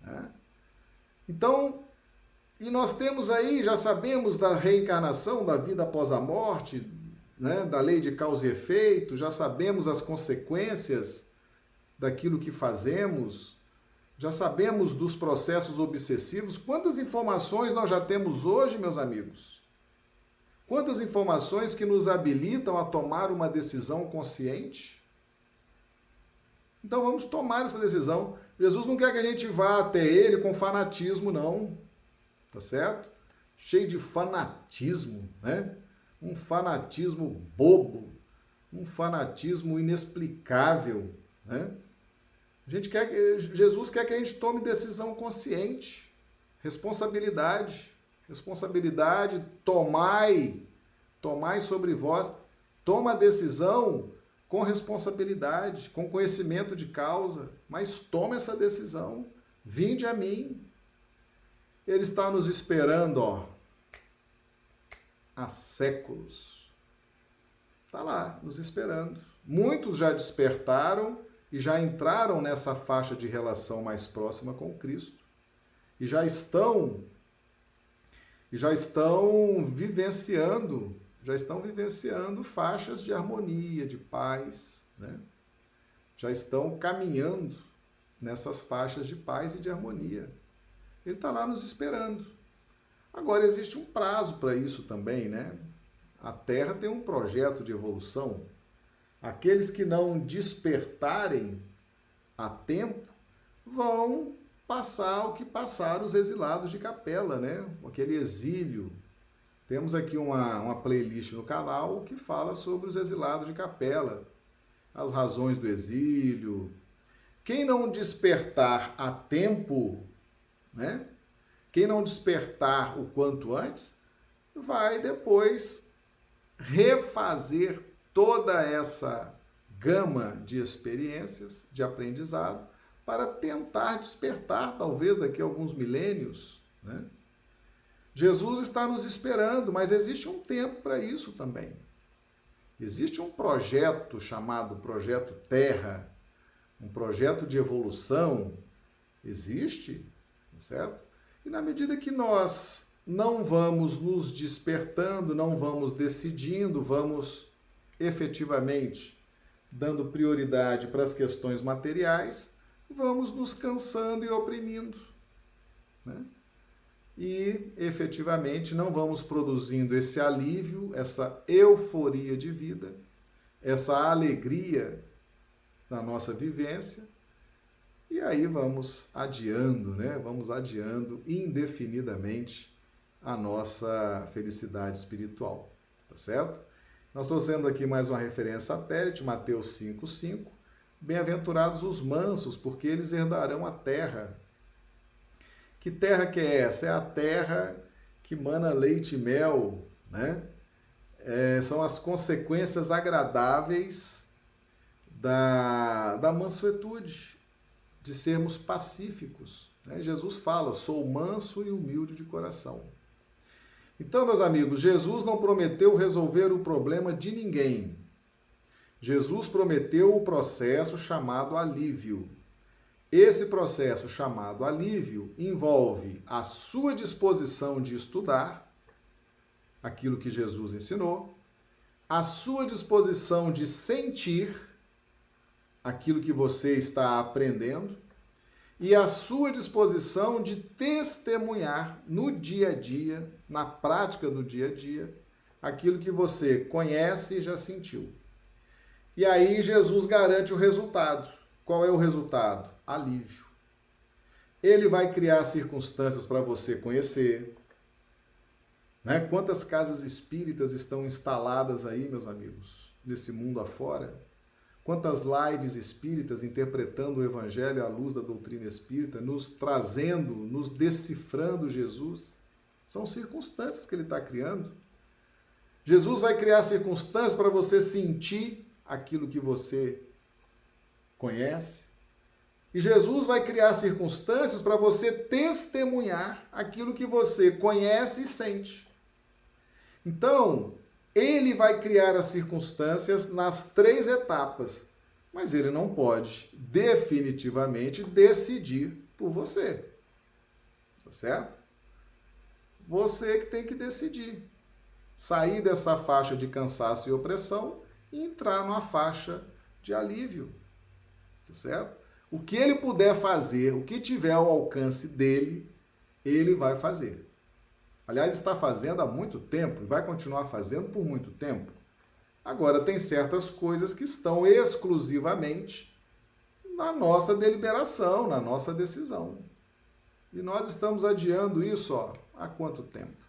Né? Então, e nós temos aí, já sabemos da reencarnação, da vida após a morte, né? da lei de causa e efeito, já sabemos as consequências daquilo que fazemos, já sabemos dos processos obsessivos. Quantas informações nós já temos hoje, meus amigos? Quantas informações que nos habilitam a tomar uma decisão consciente? Então vamos tomar essa decisão. Jesus não quer que a gente vá até ele com fanatismo, não. Tá certo? Cheio de fanatismo, né? Um fanatismo bobo, um fanatismo inexplicável, né? A gente quer, Jesus quer que a gente tome decisão consciente, responsabilidade, responsabilidade, tomai, tomai sobre vós, toma a decisão com responsabilidade, com conhecimento de causa, mas toma essa decisão, vinde a mim. Ele está nos esperando, ó, há séculos. Está lá, nos esperando. Muitos já despertaram, e já entraram nessa faixa de relação mais próxima com Cristo e já estão e já estão vivenciando, já estão vivenciando faixas de harmonia, de paz, né? Já estão caminhando nessas faixas de paz e de harmonia. Ele está lá nos esperando. Agora existe um prazo para isso também, né? A Terra tem um projeto de evolução Aqueles que não despertarem a tempo vão passar o que passaram os exilados de capela, né? Aquele exílio. Temos aqui uma, uma playlist no canal que fala sobre os exilados de capela, as razões do exílio. Quem não despertar a tempo, né? Quem não despertar o quanto antes, vai depois refazer toda essa gama de experiências, de aprendizado, para tentar despertar, talvez daqui a alguns milênios. Né? Jesus está nos esperando, mas existe um tempo para isso também. Existe um projeto chamado Projeto Terra, um projeto de evolução. Existe, certo? E na medida que nós não vamos nos despertando, não vamos decidindo, vamos efetivamente dando prioridade para as questões materiais, vamos nos cansando e oprimindo. Né? E efetivamente não vamos produzindo esse alívio, essa euforia de vida, essa alegria na nossa vivência, e aí vamos adiando, né? Vamos adiando indefinidamente a nossa felicidade espiritual, tá certo? Nós trouxemos aqui mais uma referência satélite, Mateus 5:5. Bem-aventurados os mansos, porque eles herdarão a terra. Que terra que é essa? É a terra que mana leite e mel, né? É, são as consequências agradáveis da, da mansuetude, de sermos pacíficos. Né? Jesus fala: sou manso e humilde de coração. Então, meus amigos, Jesus não prometeu resolver o problema de ninguém. Jesus prometeu o processo chamado alívio. Esse processo chamado alívio envolve a sua disposição de estudar aquilo que Jesus ensinou, a sua disposição de sentir aquilo que você está aprendendo e a sua disposição de testemunhar no dia a dia, na prática do dia a dia, aquilo que você conhece e já sentiu. E aí Jesus garante o resultado. Qual é o resultado? Alívio. Ele vai criar circunstâncias para você conhecer. Né? Quantas casas espíritas estão instaladas aí, meus amigos, nesse mundo afora? Quantas lives espíritas interpretando o Evangelho à luz da doutrina espírita, nos trazendo, nos decifrando Jesus. São circunstâncias que ele está criando. Jesus vai criar circunstâncias para você sentir aquilo que você conhece. E Jesus vai criar circunstâncias para você testemunhar aquilo que você conhece e sente. Então, ele vai criar as circunstâncias nas três etapas, mas ele não pode definitivamente decidir por você. Tá certo? Você que tem que decidir. Sair dessa faixa de cansaço e opressão e entrar numa faixa de alívio. Tá certo? O que ele puder fazer, o que tiver ao alcance dele, ele vai fazer. Aliás, está fazendo há muito tempo e vai continuar fazendo por muito tempo. Agora, tem certas coisas que estão exclusivamente na nossa deliberação, na nossa decisão. E nós estamos adiando isso ó, há quanto tempo?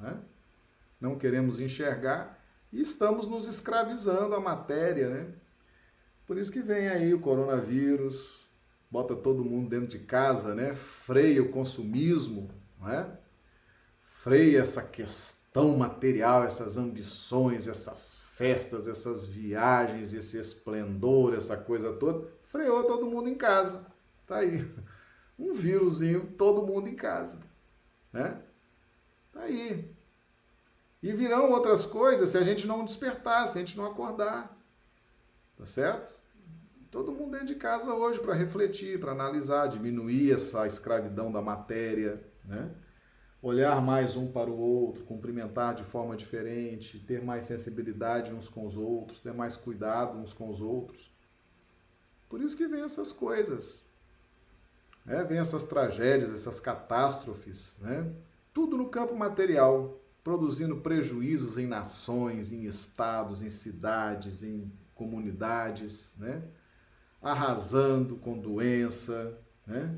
Né? Não queremos enxergar e estamos nos escravizando à matéria. Né? Por isso que vem aí o coronavírus, bota todo mundo dentro de casa, né? freia o consumismo. Não é? freia essa questão material, essas ambições, essas festas, essas viagens, esse esplendor, essa coisa toda, freou todo mundo em casa. Tá aí. Um vírusinho, todo mundo em casa. Né? Tá aí. E virão outras coisas se a gente não despertar, se a gente não acordar. Tá certo? Todo mundo dentro de casa hoje para refletir, para analisar, diminuir essa escravidão da matéria, né? olhar mais um para o outro, cumprimentar de forma diferente, ter mais sensibilidade uns com os outros, ter mais cuidado uns com os outros. Por isso que vem essas coisas. Né? Vem essas tragédias, essas catástrofes, né? tudo no campo material, produzindo prejuízos em nações, em estados, em cidades, em comunidades, né? arrasando com doença, né?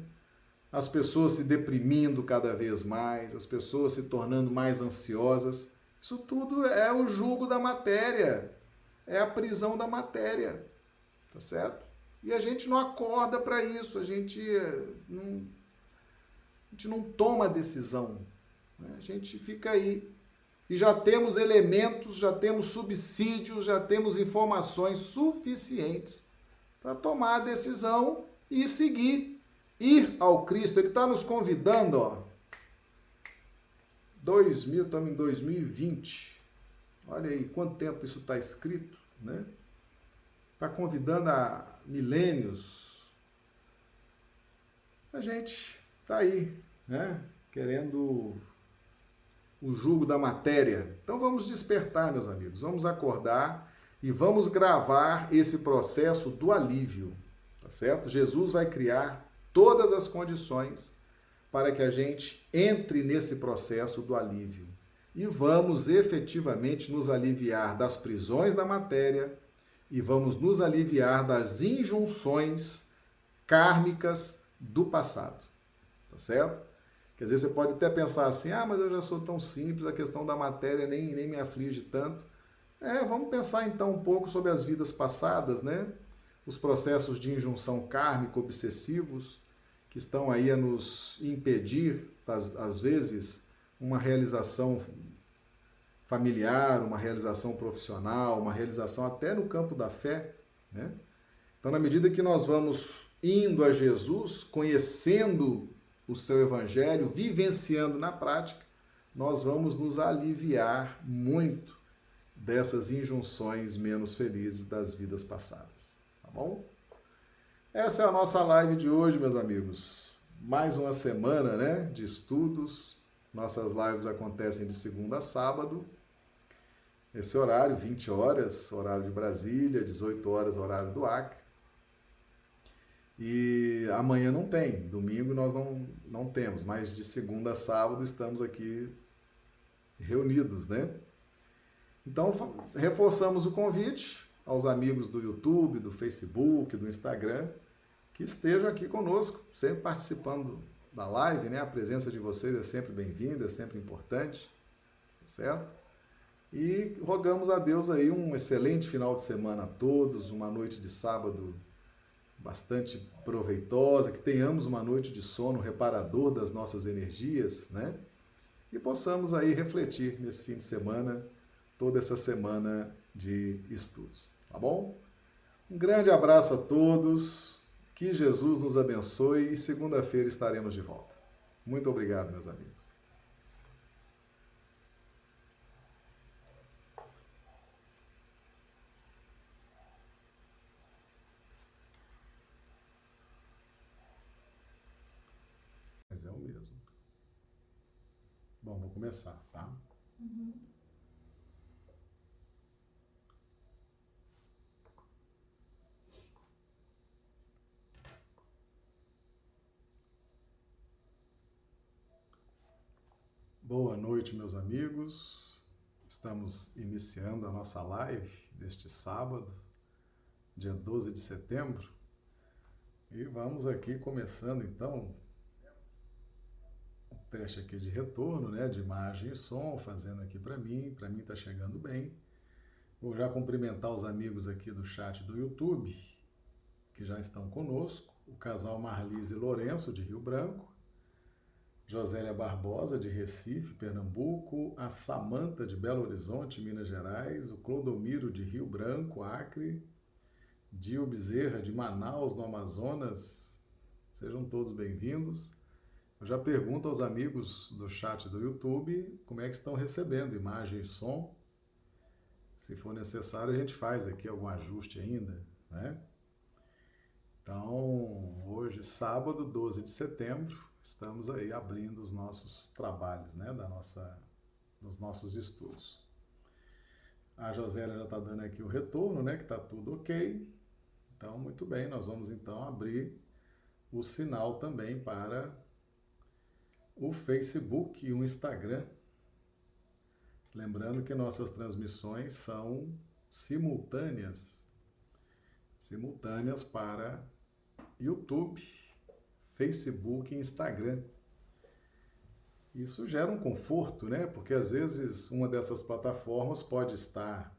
as pessoas se deprimindo cada vez mais, as pessoas se tornando mais ansiosas. Isso tudo é o jugo da matéria, é a prisão da matéria, tá certo? E a gente não acorda para isso, a gente não, a gente não toma decisão, né? a gente fica aí. E já temos elementos, já temos subsídios, já temos informações suficientes para tomar a decisão e seguir ir ao Cristo. Ele está nos convidando, ó. 2000, estamos em 2020. Olha aí quanto tempo isso está escrito, né? Está convidando a milênios. A gente está aí, né? Querendo o jugo da matéria. Então vamos despertar, meus amigos. Vamos acordar e vamos gravar esse processo do alívio, tá certo? Jesus vai criar todas as condições para que a gente entre nesse processo do alívio e vamos efetivamente nos aliviar das prisões da matéria e vamos nos aliviar das injunções kármicas do passado. Tá certo? Quer dizer, você pode até pensar assim: ah, mas eu já sou tão simples, a questão da matéria nem, nem me aflige tanto. É, vamos pensar então um pouco sobre as vidas passadas, né? Os processos de injunção kármica obsessivos que estão aí a nos impedir, às, às vezes, uma realização familiar, uma realização profissional, uma realização até no campo da fé, né? Então, na medida que nós vamos indo a Jesus, conhecendo o seu evangelho, vivenciando na prática, nós vamos nos aliviar muito dessas injunções menos felizes das vidas passadas, tá bom? Essa é a nossa live de hoje, meus amigos. Mais uma semana, né, de estudos. Nossas lives acontecem de segunda a sábado. Esse horário, 20 horas, horário de Brasília, 18 horas, horário do Acre. E amanhã não tem, domingo nós não, não temos, mas de segunda a sábado estamos aqui reunidos, né? Então, reforçamos o convite aos amigos do YouTube, do Facebook, do Instagram, que estejam aqui conosco, sempre participando da live, né? A presença de vocês é sempre bem-vinda, é sempre importante, tá certo? E rogamos a Deus aí um excelente final de semana a todos, uma noite de sábado bastante proveitosa, que tenhamos uma noite de sono reparador das nossas energias, né? E possamos aí refletir nesse fim de semana, toda essa semana de estudos, tá bom? Um grande abraço a todos, que Jesus nos abençoe e segunda-feira estaremos de volta. Muito obrigado, meus amigos. Bom, vou começar, tá? Uhum. Boa noite, meus amigos. Estamos iniciando a nossa live deste sábado, dia 12 de setembro. E vamos aqui começando então teste aqui de retorno, né, de imagem e som, fazendo aqui para mim, para mim está chegando bem. Vou já cumprimentar os amigos aqui do chat do YouTube, que já estão conosco, o casal Marlise Lourenço, de Rio Branco, Josélia Barbosa, de Recife, Pernambuco, a Samanta, de Belo Horizonte, Minas Gerais, o Clodomiro, de Rio Branco, Acre, Dio Bezerra, de Manaus, no Amazonas, sejam todos bem-vindos. Eu já pergunto aos amigos do chat do YouTube como é que estão recebendo imagem e som. Se for necessário, a gente faz aqui algum ajuste ainda, né? Então, hoje, sábado, 12 de setembro, estamos aí abrindo os nossos trabalhos, né, da nossa, dos nossos estudos. A Josélia já está dando aqui o retorno, né, que está tudo ok. Então, muito bem, nós vamos então abrir o sinal também para o Facebook e o Instagram. Lembrando que nossas transmissões são simultâneas simultâneas para YouTube, Facebook e Instagram. Isso gera um conforto, né? Porque às vezes uma dessas plataformas pode estar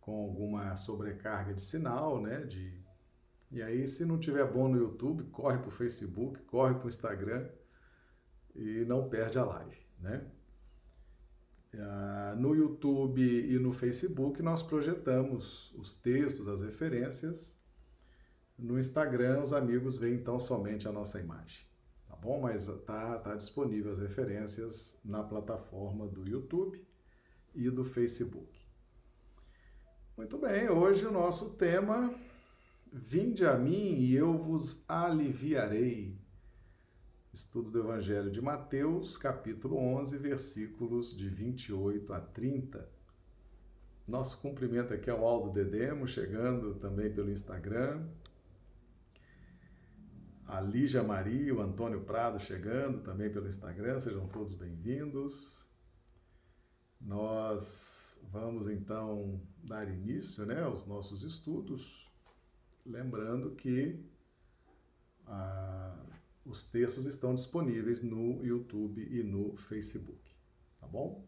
com alguma sobrecarga de sinal, né? De... E aí, se não tiver bom no YouTube, corre para o Facebook, corre para o Instagram e não perde a live, né? Ah, no YouTube e no Facebook nós projetamos os textos, as referências. No Instagram os amigos veem então somente a nossa imagem, tá bom? Mas tá, tá disponível as referências na plataforma do YouTube e do Facebook. Muito bem, hoje o nosso tema Vinde a mim e eu vos aliviarei. Estudo do Evangelho de Mateus, capítulo 11, versículos de 28 a 30. Nosso cumprimento aqui ao Aldo Dedemo, chegando também pelo Instagram. A Lígia Maria, o Antônio Prado chegando também pelo Instagram, sejam todos bem-vindos. Nós vamos então dar início né, aos nossos estudos, lembrando que ah, os textos estão disponíveis no YouTube e no Facebook, tá bom?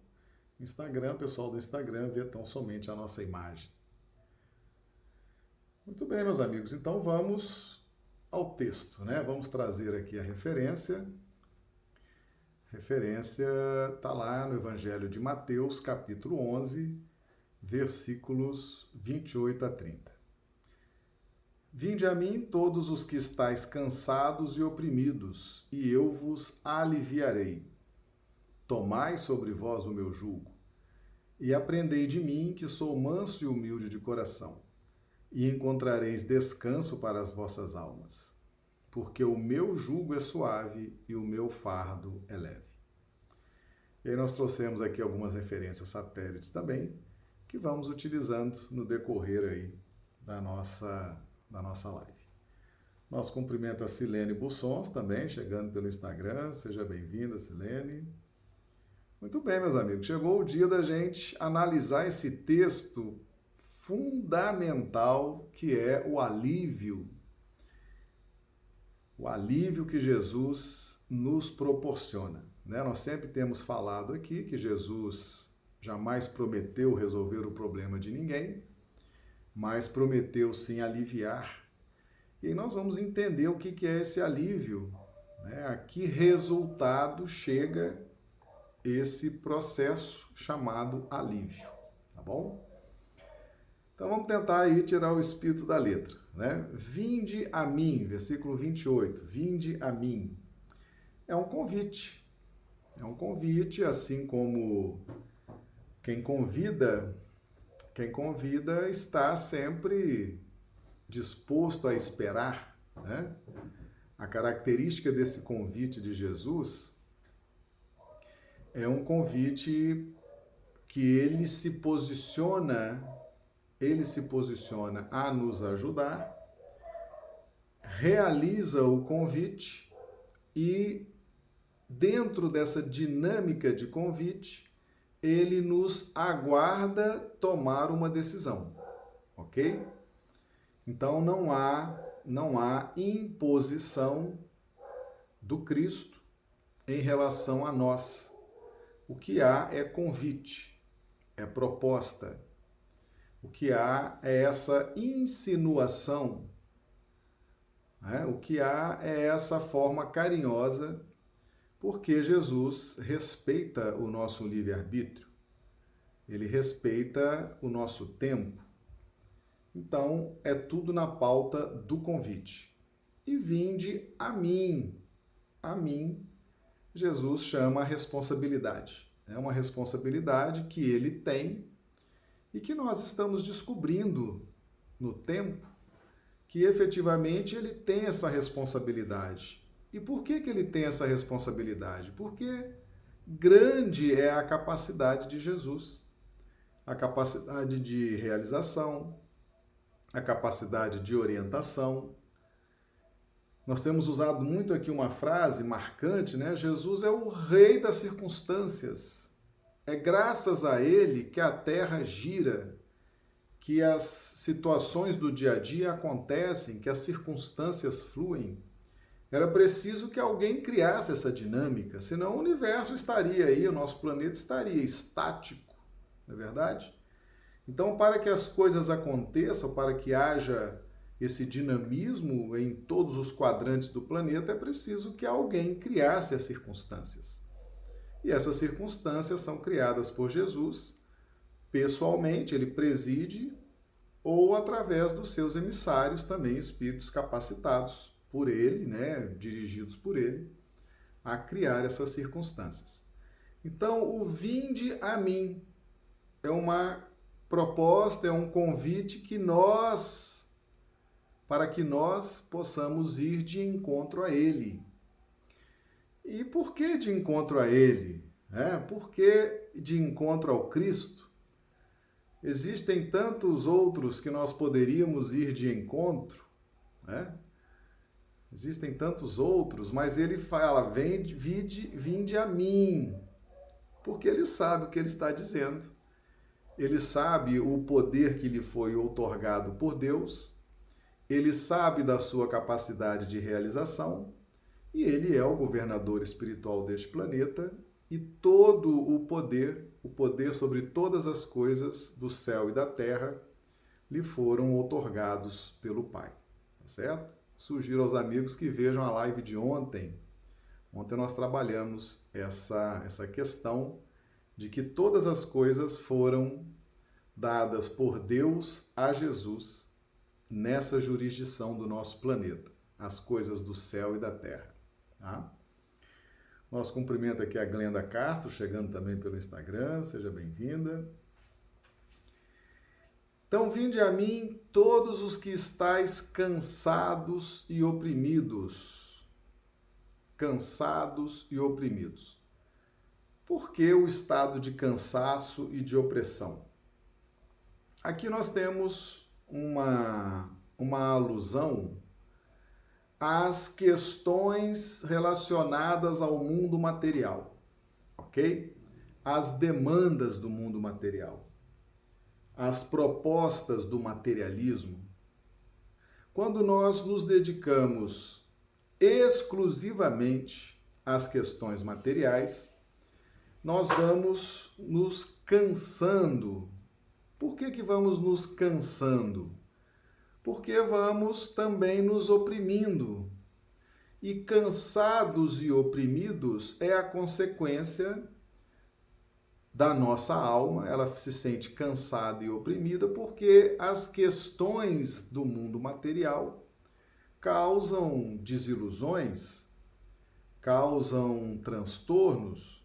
Instagram, pessoal do Instagram vê tão somente a nossa imagem. Muito bem, meus amigos, então vamos ao texto, né? Vamos trazer aqui a referência. Referência está lá no Evangelho de Mateus, capítulo 11, versículos 28 a 30. Vinde a mim todos os que estáis cansados e oprimidos, e eu vos aliviarei. Tomai sobre vós o meu jugo, e aprendei de mim, que sou manso e humilde de coração e encontrareis descanso para as vossas almas, porque o meu jugo é suave e o meu fardo é leve. E aí nós trouxemos aqui algumas referências satélites também, que vamos utilizando no decorrer aí da nossa, da nossa live. Nosso cumprimento a Silene Bussons também, chegando pelo Instagram. Seja bem-vinda, Silene. Muito bem, meus amigos. Chegou o dia da gente analisar esse texto fundamental que é o alívio. O alívio que Jesus nos proporciona. Né? Nós sempre temos falado aqui que Jesus jamais prometeu resolver o problema de ninguém, mas prometeu sim aliviar. E nós vamos entender o que é esse alívio, né? a que resultado chega esse processo chamado alívio, tá bom? Então vamos tentar aí tirar o espírito da letra, né? Vinde a mim, versículo 28. Vinde a mim. É um convite. É um convite, assim como quem convida, quem convida está sempre disposto a esperar, né? A característica desse convite de Jesus é um convite que ele se posiciona ele se posiciona a nos ajudar, realiza o convite e, dentro dessa dinâmica de convite, ele nos aguarda tomar uma decisão, ok? Então não há não há imposição do Cristo em relação a nós. O que há é convite, é proposta, o que há é essa insinuação, né? o que há é essa forma carinhosa, porque Jesus respeita o nosso livre-arbítrio, ele respeita o nosso tempo. Então, é tudo na pauta do convite. E vinde a mim, a mim, Jesus chama a responsabilidade. É uma responsabilidade que ele tem e que nós estamos descobrindo no tempo que efetivamente ele tem essa responsabilidade. E por que, que ele tem essa responsabilidade? Porque grande é a capacidade de Jesus, a capacidade de realização, a capacidade de orientação. Nós temos usado muito aqui uma frase marcante, né? Jesus é o rei das circunstâncias. É graças a ele que a terra gira, que as situações do dia a dia acontecem, que as circunstâncias fluem. Era preciso que alguém criasse essa dinâmica, senão o universo estaria aí, o nosso planeta estaria estático, não é verdade? Então, para que as coisas aconteçam, para que haja esse dinamismo em todos os quadrantes do planeta, é preciso que alguém criasse as circunstâncias. E essas circunstâncias são criadas por Jesus, pessoalmente, ele preside, ou através dos seus emissários, também espíritos capacitados por ele, né, dirigidos por ele, a criar essas circunstâncias. Então, o vinde a mim é uma proposta, é um convite que nós, para que nós possamos ir de encontro a ele, e por que de encontro a Ele? É, por que de encontro ao Cristo? Existem tantos outros que nós poderíamos ir de encontro, né? Existem tantos outros, mas ele fala: vende, vinde, vinde a mim, porque ele sabe o que ele está dizendo. Ele sabe o poder que lhe foi outorgado por Deus, ele sabe da sua capacidade de realização e ele é o governador espiritual deste planeta e todo o poder, o poder sobre todas as coisas do céu e da terra, lhe foram outorgados pelo Pai. Tá certo? Sugiro aos amigos que vejam a live de ontem. Ontem nós trabalhamos essa, essa questão de que todas as coisas foram dadas por Deus a Jesus nessa jurisdição do nosso planeta, as coisas do céu e da terra. Tá? Nosso cumprimento aqui a Glenda Castro, chegando também pelo Instagram, seja bem-vinda. Então, vinde a mim todos os que estáis cansados e oprimidos. Cansados e oprimidos. Por que o estado de cansaço e de opressão? Aqui nós temos uma, uma alusão às questões relacionadas ao mundo material, ok? As demandas do mundo material as propostas do materialismo, quando nós nos dedicamos exclusivamente às questões materiais, nós vamos nos cansando. Por que, que vamos nos cansando? Porque vamos também nos oprimindo. E cansados e oprimidos é a consequência da nossa alma, ela se sente cansada e oprimida porque as questões do mundo material causam desilusões, causam transtornos,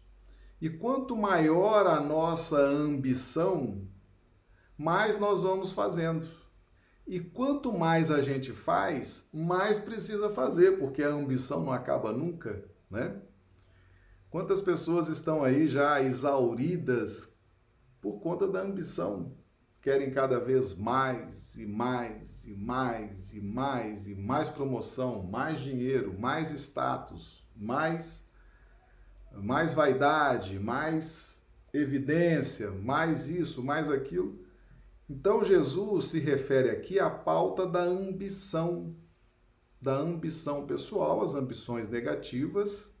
e quanto maior a nossa ambição, mais nós vamos fazendo. E quanto mais a gente faz, mais precisa fazer, porque a ambição não acaba nunca, né? Quantas pessoas estão aí já exauridas por conta da ambição? Querem cada vez mais e mais e mais e mais e mais promoção, mais dinheiro, mais status, mais mais vaidade, mais evidência, mais isso, mais aquilo. Então Jesus se refere aqui à pauta da ambição, da ambição pessoal, as ambições negativas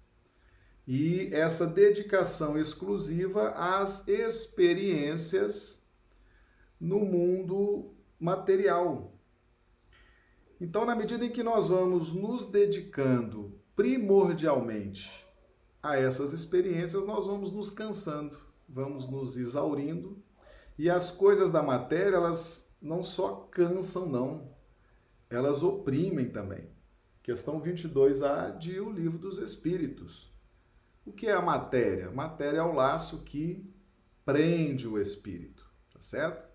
e essa dedicação exclusiva às experiências no mundo material. Então, na medida em que nós vamos nos dedicando primordialmente a essas experiências, nós vamos nos cansando, vamos nos exaurindo, e as coisas da matéria, elas não só cansam, não, elas oprimem também. Questão 22a de O Livro dos Espíritos. O que é a matéria? Matéria é o laço que prende o espírito, tá certo?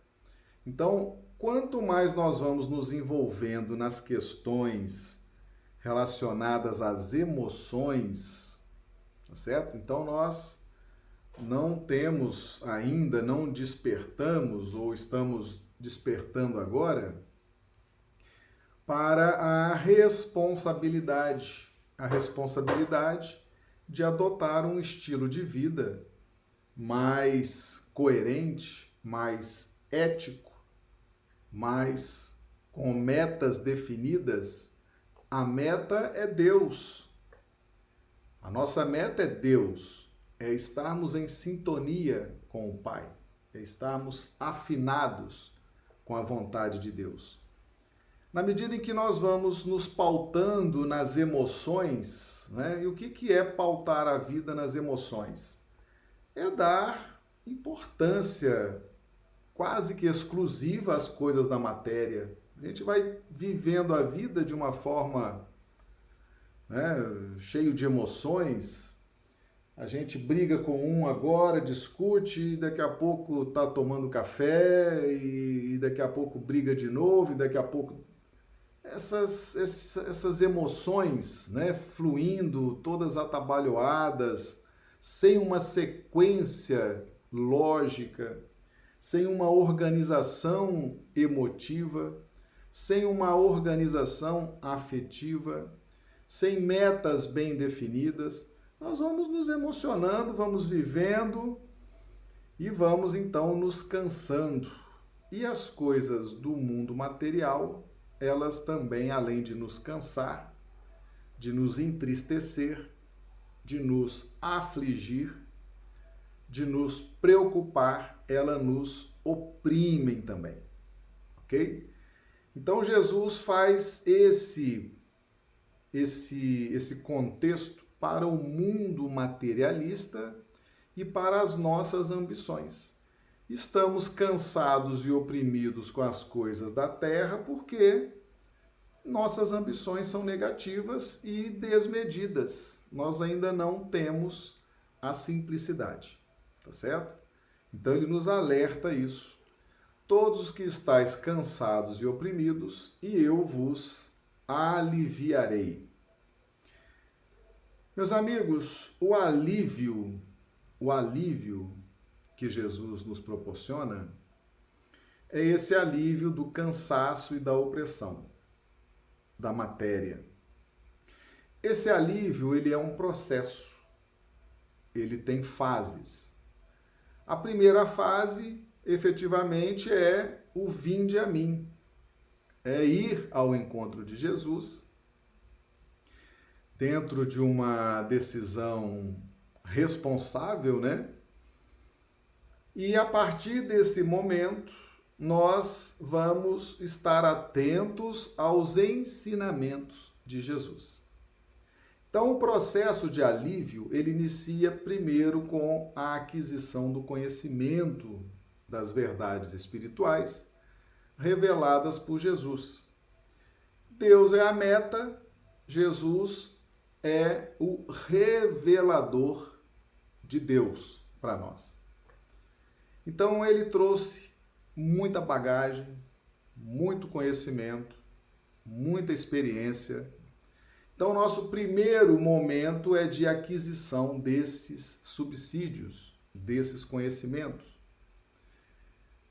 Então, quanto mais nós vamos nos envolvendo nas questões relacionadas às emoções, tá certo? Então nós não temos ainda, não despertamos ou estamos despertando agora para a responsabilidade. A responsabilidade de adotar um estilo de vida mais coerente, mais ético, mais com metas definidas. A meta é Deus. A nossa meta é Deus, é estarmos em sintonia com o Pai, é estarmos afinados com a vontade de Deus. Na medida em que nós vamos nos pautando nas emoções, né? E o que, que é pautar a vida nas emoções? É dar importância quase que exclusiva às coisas da matéria. A gente vai vivendo a vida de uma forma né, cheio de emoções. A gente briga com um agora, discute, daqui a pouco tá tomando café, e daqui a pouco briga de novo, e daqui a pouco essas, essas emoções né, fluindo, todas atabalhoadas, sem uma sequência lógica, sem uma organização emotiva, sem uma organização afetiva, sem metas bem definidas, nós vamos nos emocionando, vamos vivendo e vamos então nos cansando. E as coisas do mundo material, elas também, além de nos cansar, de nos entristecer, de nos afligir, de nos preocupar, elas nos oprimem também. Ok? Então Jesus faz esse esse esse contexto para o mundo materialista e para as nossas ambições. Estamos cansados e oprimidos com as coisas da terra porque nossas ambições são negativas e desmedidas. Nós ainda não temos a simplicidade, tá certo? Então ele nos alerta isso. Todos os que estáis cansados e oprimidos, e eu vos aliviarei. Meus amigos, o alívio, o alívio que Jesus nos proporciona é esse alívio do cansaço e da opressão da matéria. Esse alívio, ele é um processo. Ele tem fases. A primeira fase, efetivamente, é o vinde a mim. É ir ao encontro de Jesus dentro de uma decisão responsável, né? E a partir desse momento, nós vamos estar atentos aos ensinamentos de Jesus. Então, o processo de alívio, ele inicia primeiro com a aquisição do conhecimento das verdades espirituais reveladas por Jesus. Deus é a meta, Jesus é o revelador de Deus para nós. Então ele trouxe muita bagagem, muito conhecimento, muita experiência. Então, nosso primeiro momento é de aquisição desses subsídios, desses conhecimentos.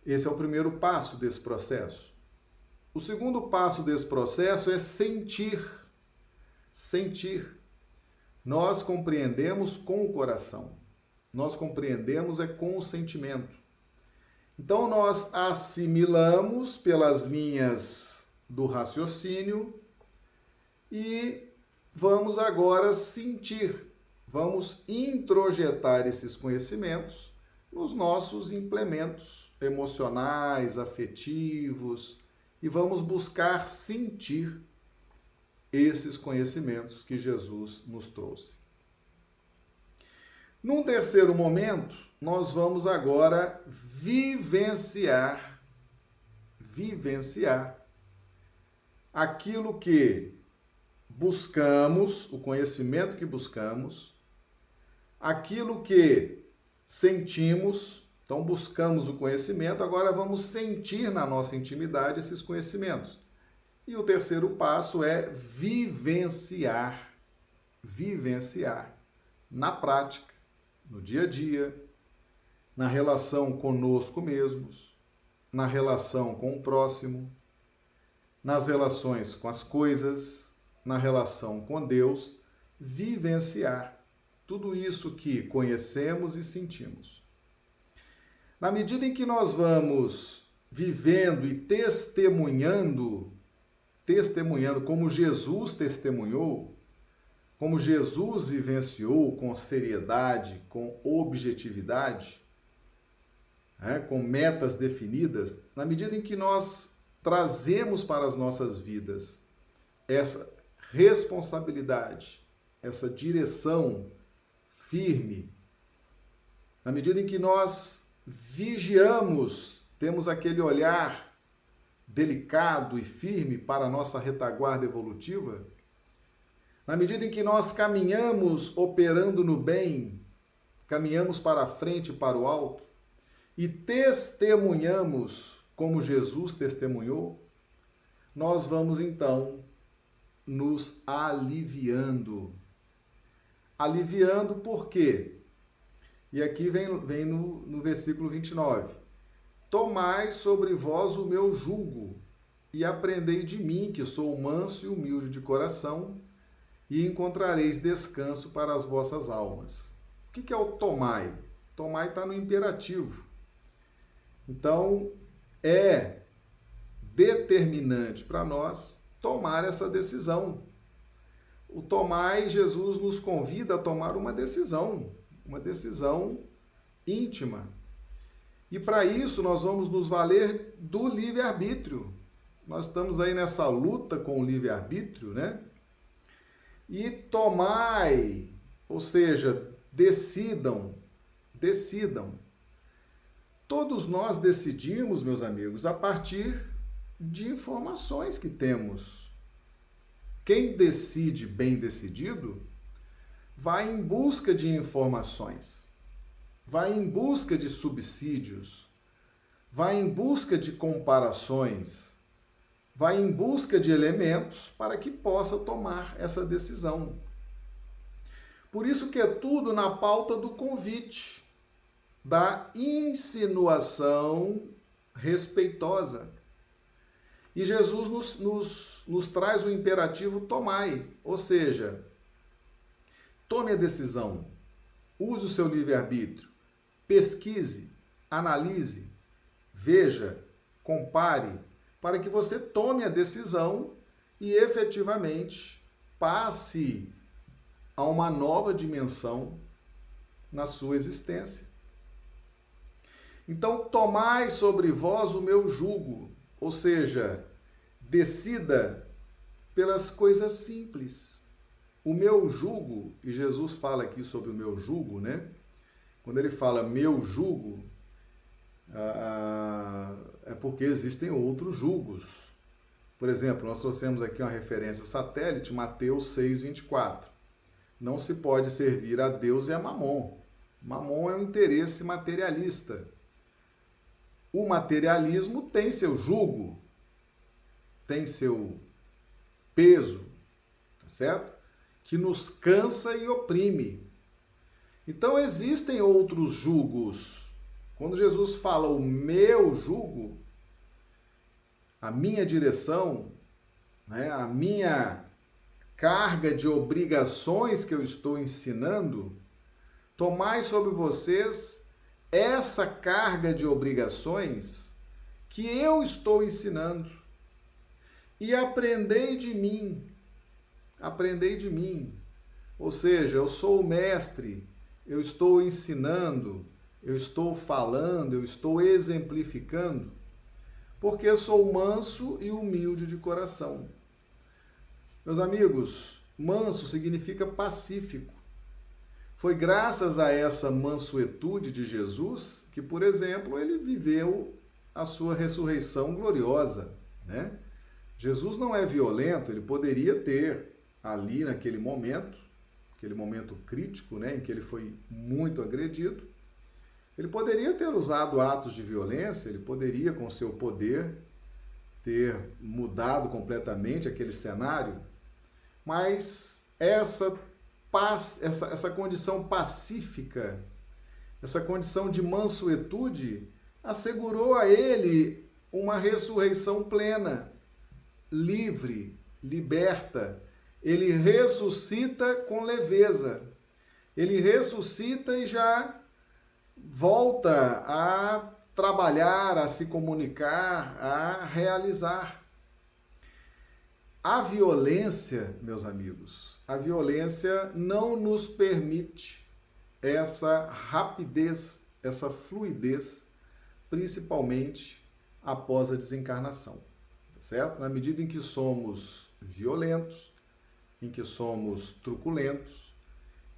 Esse é o primeiro passo desse processo. O segundo passo desse processo é sentir. Sentir. Nós compreendemos com o coração. Nós compreendemos é com o sentimento. Então nós assimilamos pelas linhas do raciocínio e vamos agora sentir, vamos introjetar esses conhecimentos nos nossos implementos emocionais, afetivos e vamos buscar sentir esses conhecimentos que Jesus nos trouxe. Num terceiro momento, nós vamos agora vivenciar, vivenciar aquilo que buscamos, o conhecimento que buscamos, aquilo que sentimos, então buscamos o conhecimento, agora vamos sentir na nossa intimidade esses conhecimentos. E o terceiro passo é vivenciar. Vivenciar na prática, no dia a dia, na relação conosco mesmos, na relação com o próximo, nas relações com as coisas, na relação com Deus, vivenciar tudo isso que conhecemos e sentimos. Na medida em que nós vamos vivendo e testemunhando testemunhando como Jesus testemunhou, como Jesus vivenciou com seriedade, com objetividade, né, com metas definidas, na medida em que nós trazemos para as nossas vidas essa responsabilidade, essa direção firme, na medida em que nós vigiamos, temos aquele olhar delicado e firme para a nossa retaguarda evolutiva? Na medida em que nós caminhamos operando no bem, caminhamos para a frente para o alto e testemunhamos como Jesus testemunhou, nós vamos então nos aliviando. Aliviando por quê? E aqui vem, vem no, no versículo 29 Tomai sobre vós o meu jugo e aprendei de mim, que sou manso e humilde de coração, e encontrareis descanso para as vossas almas. O que é o tomai? Tomai está no imperativo. Então, é determinante para nós tomar essa decisão. O tomai, Jesus nos convida a tomar uma decisão, uma decisão íntima. E para isso nós vamos nos valer do livre-arbítrio. Nós estamos aí nessa luta com o livre-arbítrio, né? E tomai, ou seja, decidam, decidam. Todos nós decidimos, meus amigos, a partir de informações que temos. Quem decide bem decidido vai em busca de informações, vai em busca de subsídios, vai em busca de comparações vai em busca de elementos para que possa tomar essa decisão. Por isso que é tudo na pauta do convite, da insinuação respeitosa. E Jesus nos, nos, nos traz o imperativo tomai, ou seja, tome a decisão, use o seu livre-arbítrio, pesquise, analise, veja, compare, para que você tome a decisão e efetivamente passe a uma nova dimensão na sua existência. Então, tomai sobre vós o meu jugo, ou seja, decida pelas coisas simples. O meu jugo, e Jesus fala aqui sobre o meu jugo, né? Quando ele fala meu jugo, ah, é porque existem outros julgos. Por exemplo, nós trouxemos aqui uma referência satélite, Mateus 6, 24. Não se pode servir a Deus e a Mamon. Mamon é um interesse materialista. O materialismo tem seu jugo, tem seu peso, tá certo? Que nos cansa e oprime. Então existem outros julgos quando Jesus fala o meu jugo, a minha direção, né, a minha carga de obrigações que eu estou ensinando, tomai sobre vocês essa carga de obrigações que eu estou ensinando e aprendei de mim. Aprendei de mim. Ou seja, eu sou o mestre, eu estou ensinando, eu estou falando, eu estou exemplificando, porque sou manso e humilde de coração. Meus amigos, manso significa pacífico. Foi graças a essa mansuetude de Jesus que, por exemplo, ele viveu a sua ressurreição gloriosa, né? Jesus não é violento, ele poderia ter ali naquele momento, aquele momento crítico, né, em que ele foi muito agredido, ele poderia ter usado atos de violência, ele poderia, com seu poder, ter mudado completamente aquele cenário, mas essa paz, essa, essa condição pacífica, essa condição de mansuetude, assegurou a ele uma ressurreição plena, livre, liberta. Ele ressuscita com leveza. Ele ressuscita e já volta a trabalhar, a se comunicar, a realizar. A violência, meus amigos, a violência não nos permite essa rapidez, essa fluidez, principalmente após a desencarnação, tá certo? Na medida em que somos violentos, em que somos truculentos,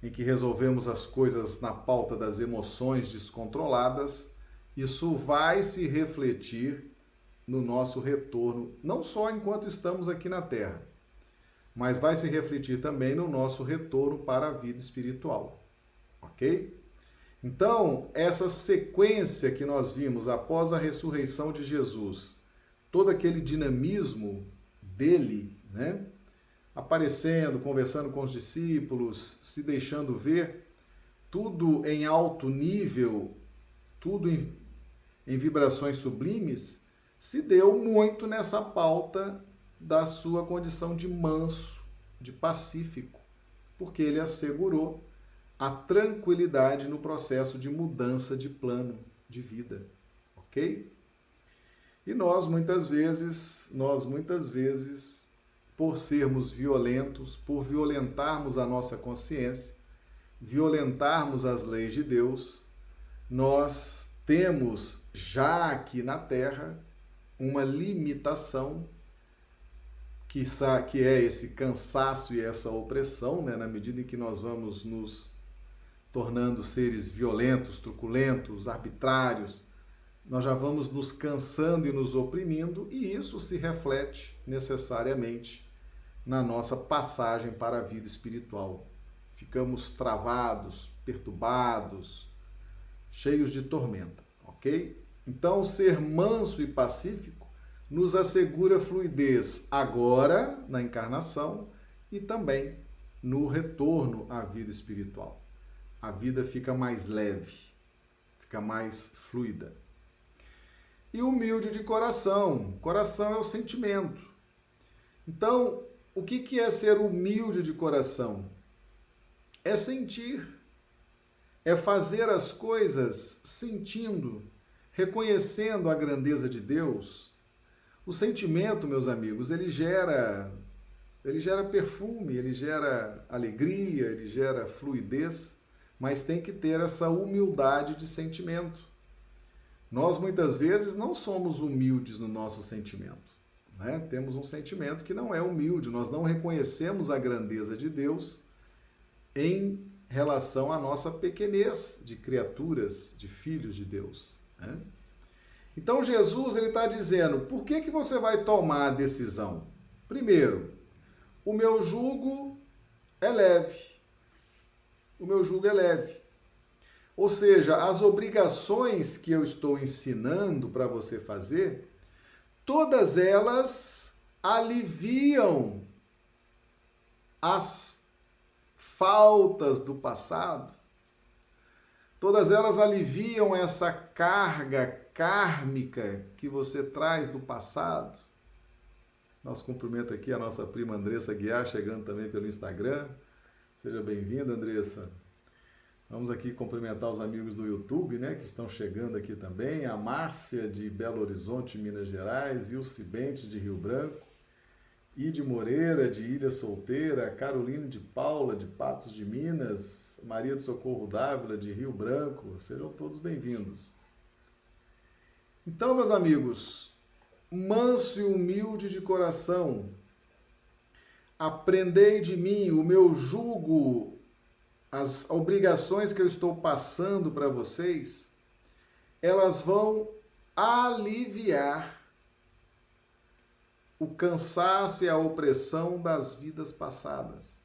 em que resolvemos as coisas na pauta das emoções descontroladas, isso vai se refletir no nosso retorno, não só enquanto estamos aqui na Terra, mas vai se refletir também no nosso retorno para a vida espiritual. Ok? Então, essa sequência que nós vimos após a ressurreição de Jesus, todo aquele dinamismo dele, né? aparecendo, conversando com os discípulos, se deixando ver, tudo em alto nível, tudo em, em vibrações sublimes, se deu muito nessa pauta da sua condição de manso, de pacífico, porque ele assegurou a tranquilidade no processo de mudança de plano de vida, ok? E nós muitas vezes, nós muitas vezes, por sermos violentos, por violentarmos a nossa consciência, violentarmos as leis de Deus, nós temos já aqui na Terra uma limitação que, que é esse cansaço e essa opressão, né? na medida em que nós vamos nos tornando seres violentos, truculentos, arbitrários, nós já vamos nos cansando e nos oprimindo, e isso se reflete necessariamente na nossa passagem para a vida espiritual. Ficamos travados, perturbados, cheios de tormenta, ok? Então, ser manso e pacífico nos assegura fluidez agora, na encarnação, e também no retorno à vida espiritual. A vida fica mais leve, fica mais fluida e humilde de coração. Coração é o sentimento. Então, o que, que é ser humilde de coração? É sentir, é fazer as coisas sentindo, reconhecendo a grandeza de Deus. O sentimento, meus amigos, ele gera ele gera perfume, ele gera alegria, ele gera fluidez, mas tem que ter essa humildade de sentimento. Nós muitas vezes não somos humildes no nosso sentimento. Né? Temos um sentimento que não é humilde, nós não reconhecemos a grandeza de Deus em relação à nossa pequenez de criaturas, de filhos de Deus. Né? Então Jesus ele está dizendo: por que, que você vai tomar a decisão? Primeiro, o meu jugo é leve. O meu jugo é leve. Ou seja, as obrigações que eu estou ensinando para você fazer, todas elas aliviam as faltas do passado. Todas elas aliviam essa carga kármica que você traz do passado. Nosso cumprimento aqui a nossa prima Andressa Guiar, chegando também pelo Instagram. Seja bem-vinda, Andressa. Vamos aqui cumprimentar os amigos do YouTube, né, que estão chegando aqui também. A Márcia de Belo Horizonte, Minas Gerais, e o Cibente de Rio Branco, Ide Moreira de Ilha Solteira, Caroline de Paula de Patos de Minas, Maria de Socorro Dávila de Rio Branco. Sejam todos bem-vindos. Então, meus amigos, manso e humilde de coração, aprendei de mim, o meu jugo as obrigações que eu estou passando para vocês, elas vão aliviar o cansaço e a opressão das vidas passadas,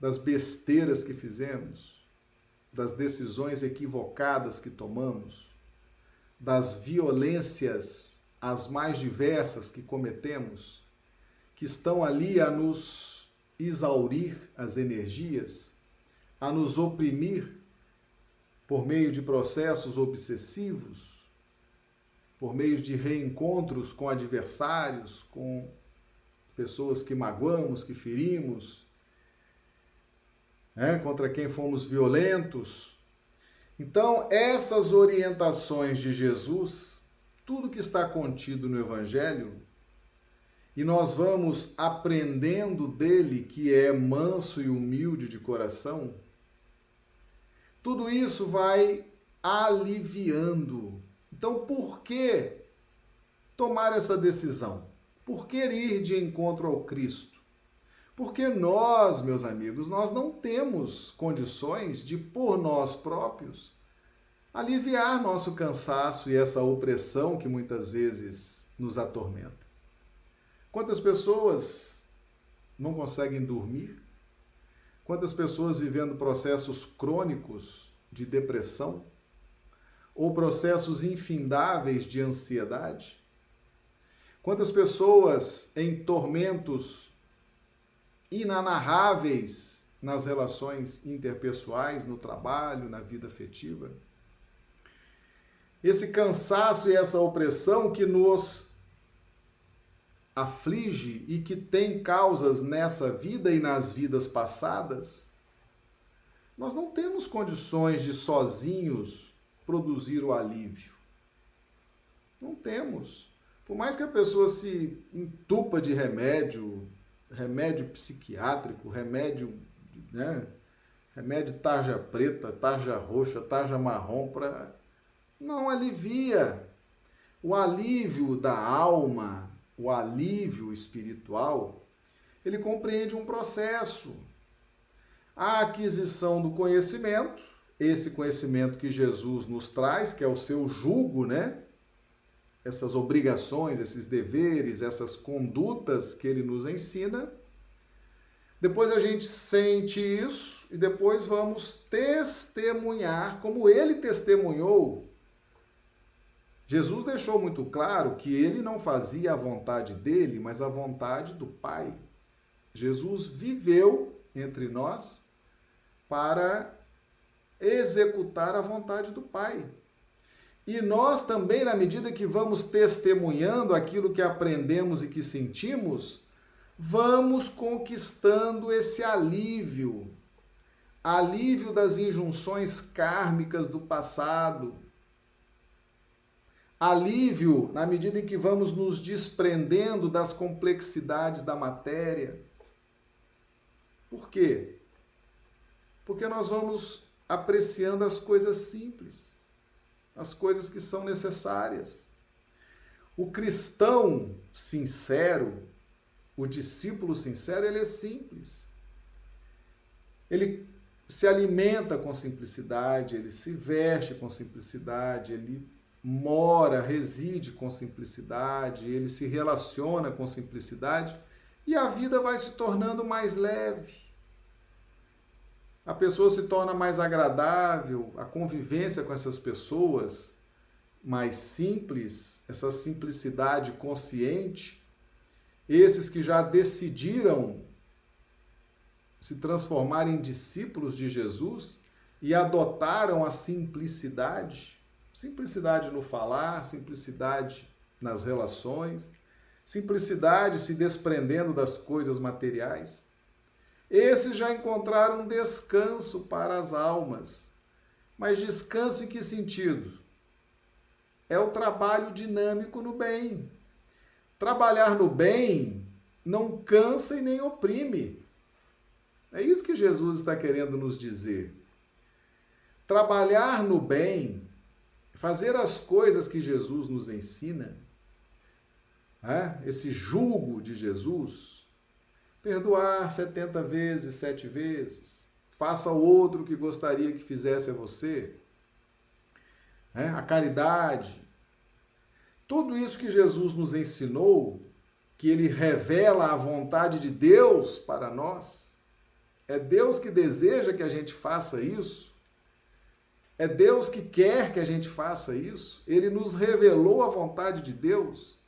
das besteiras que fizemos, das decisões equivocadas que tomamos, das violências as mais diversas que cometemos, que estão ali a nos exaurir as energias, a nos oprimir por meio de processos obsessivos, por meio de reencontros com adversários, com pessoas que magoamos, que ferimos, né, contra quem fomos violentos. Então, essas orientações de Jesus, tudo que está contido no Evangelho, e nós vamos aprendendo dele que é manso e humilde de coração, tudo isso vai aliviando. Então, por que tomar essa decisão? Por que ir de encontro ao Cristo? Porque nós, meus amigos, nós não temos condições de, por nós próprios, aliviar nosso cansaço e essa opressão que muitas vezes nos atormenta. Quantas pessoas não conseguem dormir? Quantas pessoas vivendo processos crônicos de depressão? Ou processos infindáveis de ansiedade? Quantas pessoas em tormentos inanarráveis nas relações interpessoais, no trabalho, na vida afetiva? esse cansaço e essa opressão que nos aflige e que tem causas nessa vida e nas vidas passadas, nós não temos condições de sozinhos produzir o alívio. Não temos. Por mais que a pessoa se entupa de remédio, remédio psiquiátrico, remédio, né? Remédio tarja preta, tarja roxa, tarja marrom para não alivia. O alívio da alma, o alívio espiritual, ele compreende um processo. A aquisição do conhecimento, esse conhecimento que Jesus nos traz, que é o seu jugo, né? Essas obrigações, esses deveres, essas condutas que ele nos ensina. Depois a gente sente isso e depois vamos testemunhar como ele testemunhou Jesus deixou muito claro que ele não fazia a vontade dele, mas a vontade do Pai. Jesus viveu entre nós para executar a vontade do Pai. E nós também, na medida que vamos testemunhando aquilo que aprendemos e que sentimos, vamos conquistando esse alívio alívio das injunções kármicas do passado alívio na medida em que vamos nos desprendendo das complexidades da matéria. Por quê? Porque nós vamos apreciando as coisas simples, as coisas que são necessárias. O cristão sincero, o discípulo sincero, ele é simples. Ele se alimenta com simplicidade, ele se veste com simplicidade, ele mora, reside com simplicidade, ele se relaciona com simplicidade e a vida vai se tornando mais leve. A pessoa se torna mais agradável, a convivência com essas pessoas mais simples, essa simplicidade consciente, esses que já decidiram se transformar em discípulos de Jesus e adotaram a simplicidade, Simplicidade no falar, simplicidade nas relações, simplicidade se desprendendo das coisas materiais. Esses já encontraram descanso para as almas. Mas descanso em que sentido? É o trabalho dinâmico no bem. Trabalhar no bem não cansa e nem oprime. É isso que Jesus está querendo nos dizer. Trabalhar no bem fazer as coisas que Jesus nos ensina, é? esse julgo de Jesus, perdoar 70 vezes, sete vezes, faça ao outro o que gostaria que fizesse a você, é? a caridade, tudo isso que Jesus nos ensinou, que ele revela a vontade de Deus para nós, é Deus que deseja que a gente faça isso. É Deus que quer que a gente faça isso. Ele nos revelou a vontade de Deus.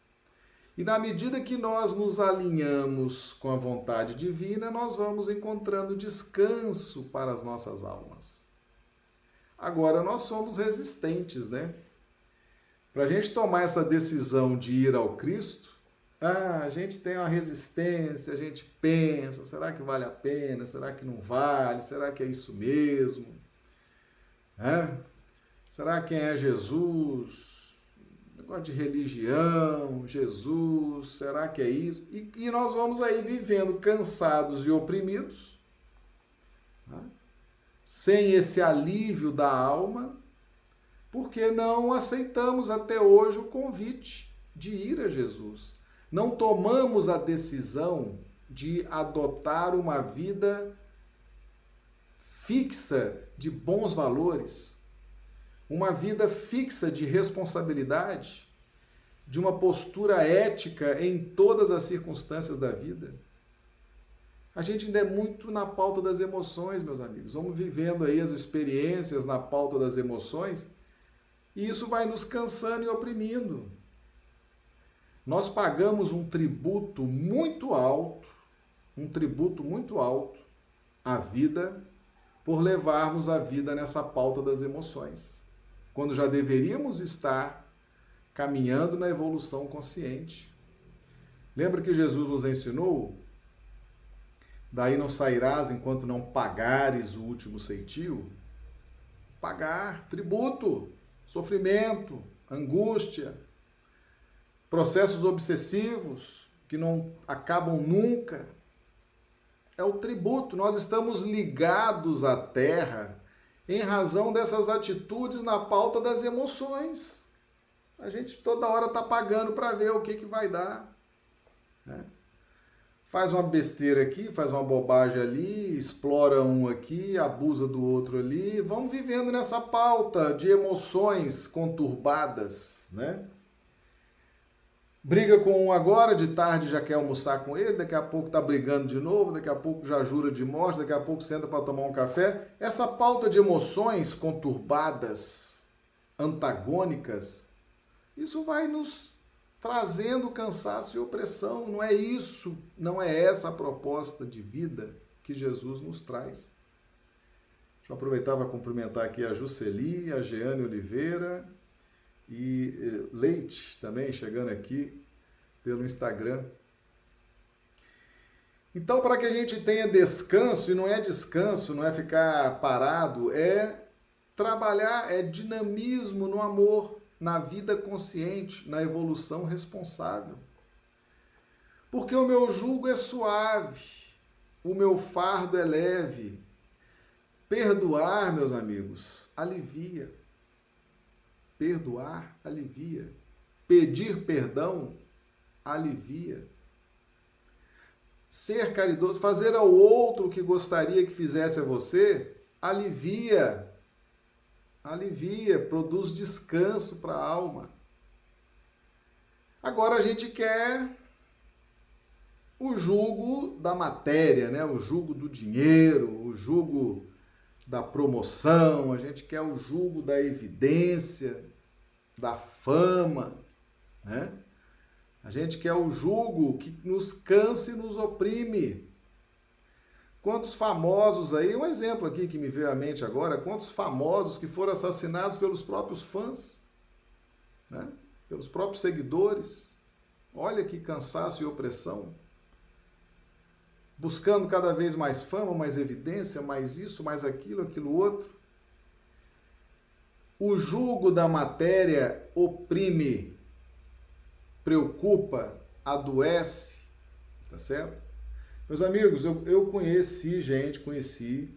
E na medida que nós nos alinhamos com a vontade divina, nós vamos encontrando descanso para as nossas almas. Agora, nós somos resistentes, né? Para a gente tomar essa decisão de ir ao Cristo, ah, a gente tem uma resistência, a gente pensa: será que vale a pena? Será que não vale? Será que é isso mesmo? É? Será quem é Jesus? Negócio de religião, Jesus, será que é isso? E, e nós vamos aí vivendo cansados e oprimidos, né? sem esse alívio da alma, porque não aceitamos até hoje o convite de ir a Jesus. Não tomamos a decisão de adotar uma vida fixa de bons valores, uma vida fixa de responsabilidade, de uma postura ética em todas as circunstâncias da vida. A gente ainda é muito na pauta das emoções, meus amigos. Vamos vivendo aí as experiências na pauta das emoções e isso vai nos cansando e oprimindo. Nós pagamos um tributo muito alto, um tributo muito alto à vida por levarmos a vida nessa pauta das emoções. Quando já deveríamos estar caminhando na evolução consciente. Lembra que Jesus nos ensinou? Daí não sairás enquanto não pagares o último ceitil? Pagar, tributo, sofrimento, angústia, processos obsessivos que não acabam nunca. É o tributo. Nós estamos ligados à terra em razão dessas atitudes na pauta das emoções. A gente toda hora está pagando para ver o que, que vai dar. Né? Faz uma besteira aqui, faz uma bobagem ali, explora um aqui, abusa do outro ali. Vamos vivendo nessa pauta de emoções conturbadas, né? Briga com um agora, de tarde já quer almoçar com ele, daqui a pouco tá brigando de novo, daqui a pouco já jura de morte, daqui a pouco senta para tomar um café. Essa pauta de emoções conturbadas, antagônicas, isso vai nos trazendo cansaço e opressão. Não é isso, não é essa a proposta de vida que Jesus nos traz. Deixa eu aproveitar para cumprimentar aqui a Juceli, a Jeane Oliveira, e eh, Leite também chegando aqui pelo Instagram. Então, para que a gente tenha descanso, e não é descanso, não é ficar parado, é trabalhar, é dinamismo no amor, na vida consciente, na evolução responsável. Porque o meu jugo é suave, o meu fardo é leve. Perdoar, meus amigos, alivia. Perdoar alivia. Pedir perdão alivia. Ser caridoso, fazer ao outro o que gostaria que fizesse a você, alivia. Alivia, produz descanso para a alma. Agora a gente quer o jugo da matéria, né? o jugo do dinheiro, o jugo da promoção, a gente quer o jugo da evidência, da fama, né? A gente quer o jugo que nos canse e nos oprime. Quantos famosos aí, um exemplo aqui que me veio à mente agora, quantos famosos que foram assassinados pelos próprios fãs, né? pelos próprios seguidores. Olha que cansaço e opressão buscando cada vez mais fama, mais evidência, mais isso, mais aquilo, aquilo outro. O jugo da matéria oprime, preocupa, adoece, tá certo? Meus amigos, eu, eu conheci gente, conheci.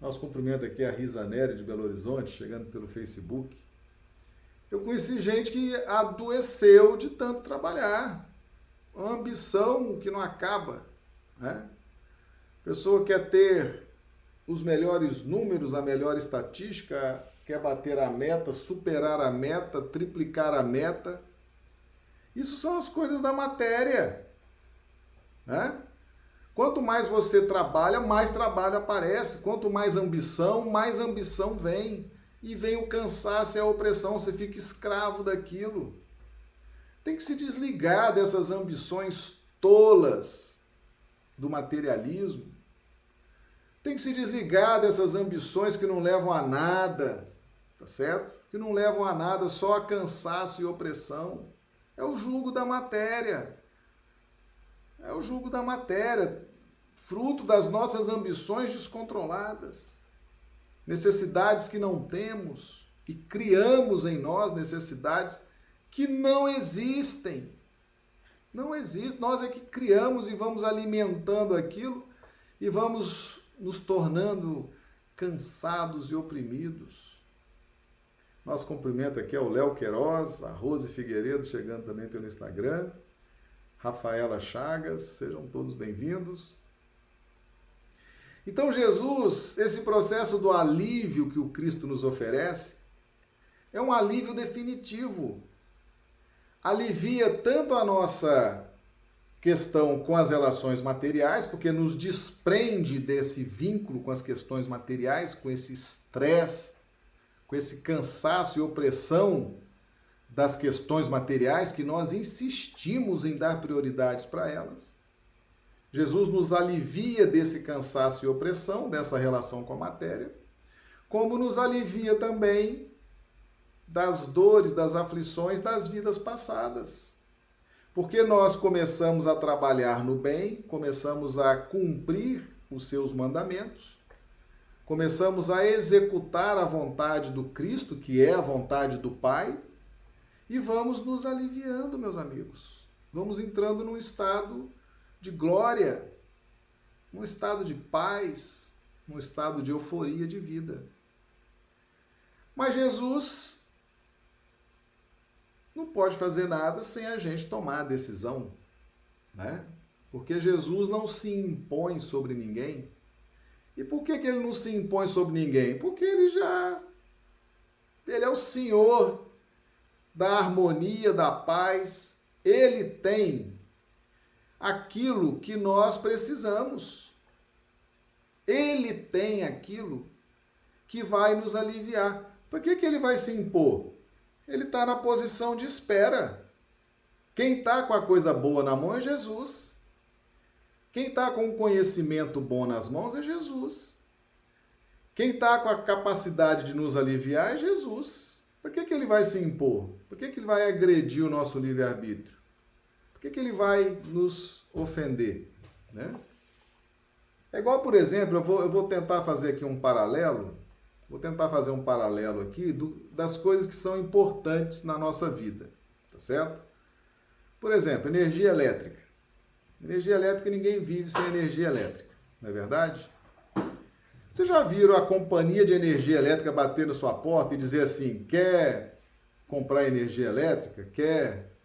Nosso cumprimento aqui é a Risa Nery de Belo Horizonte, chegando pelo Facebook. Eu conheci gente que adoeceu de tanto trabalhar. Uma ambição que não acaba. Né? A pessoa quer ter os melhores números, a melhor estatística, quer bater a meta, superar a meta, triplicar a meta. Isso são as coisas da matéria. Né? Quanto mais você trabalha, mais trabalho aparece. Quanto mais ambição, mais ambição vem. E vem o cansaço e a opressão, você fica escravo daquilo. Tem que se desligar dessas ambições tolas do materialismo. Tem que se desligar dessas ambições que não levam a nada, tá certo? Que não levam a nada, só a cansaço e opressão. É o jugo da matéria. É o jugo da matéria, fruto das nossas ambições descontroladas, necessidades que não temos e criamos em nós necessidades que não existem. Não existe. Nós é que criamos e vamos alimentando aquilo e vamos nos tornando cansados e oprimidos. Nosso cumprimento aqui é o Léo Queiroz, a Rose Figueiredo chegando também pelo Instagram, Rafaela Chagas, sejam todos bem-vindos. Então, Jesus, esse processo do alívio que o Cristo nos oferece, é um alívio definitivo alivia tanto a nossa questão com as relações materiais, porque nos desprende desse vínculo com as questões materiais, com esse estresse, com esse cansaço e opressão das questões materiais que nós insistimos em dar prioridades para elas. Jesus nos alivia desse cansaço e opressão, dessa relação com a matéria, como nos alivia também das dores, das aflições das vidas passadas. Porque nós começamos a trabalhar no bem, começamos a cumprir os seus mandamentos, começamos a executar a vontade do Cristo, que é a vontade do Pai, e vamos nos aliviando, meus amigos. Vamos entrando num estado de glória, num estado de paz, num estado de euforia de vida. Mas Jesus não pode fazer nada sem a gente tomar a decisão, né? Porque Jesus não se impõe sobre ninguém. E por que, que ele não se impõe sobre ninguém? Porque ele já. Ele é o Senhor da harmonia, da paz. Ele tem aquilo que nós precisamos. Ele tem aquilo que vai nos aliviar. Por que, que ele vai se impor? Ele está na posição de espera. Quem está com a coisa boa na mão é Jesus. Quem está com o conhecimento bom nas mãos é Jesus. Quem está com a capacidade de nos aliviar é Jesus. Por que, que ele vai se impor? Por que, que ele vai agredir o nosso livre-arbítrio? Por que, que ele vai nos ofender? Né? É igual, por exemplo, eu vou, eu vou tentar fazer aqui um paralelo Vou tentar fazer um paralelo aqui do, das coisas que são importantes na nossa vida, tá certo? Por exemplo, energia elétrica. Energia elétrica, ninguém vive sem energia elétrica, não é verdade? Vocês já viram a companhia de energia elétrica bater na sua porta e dizer assim: quer comprar energia elétrica? Quer?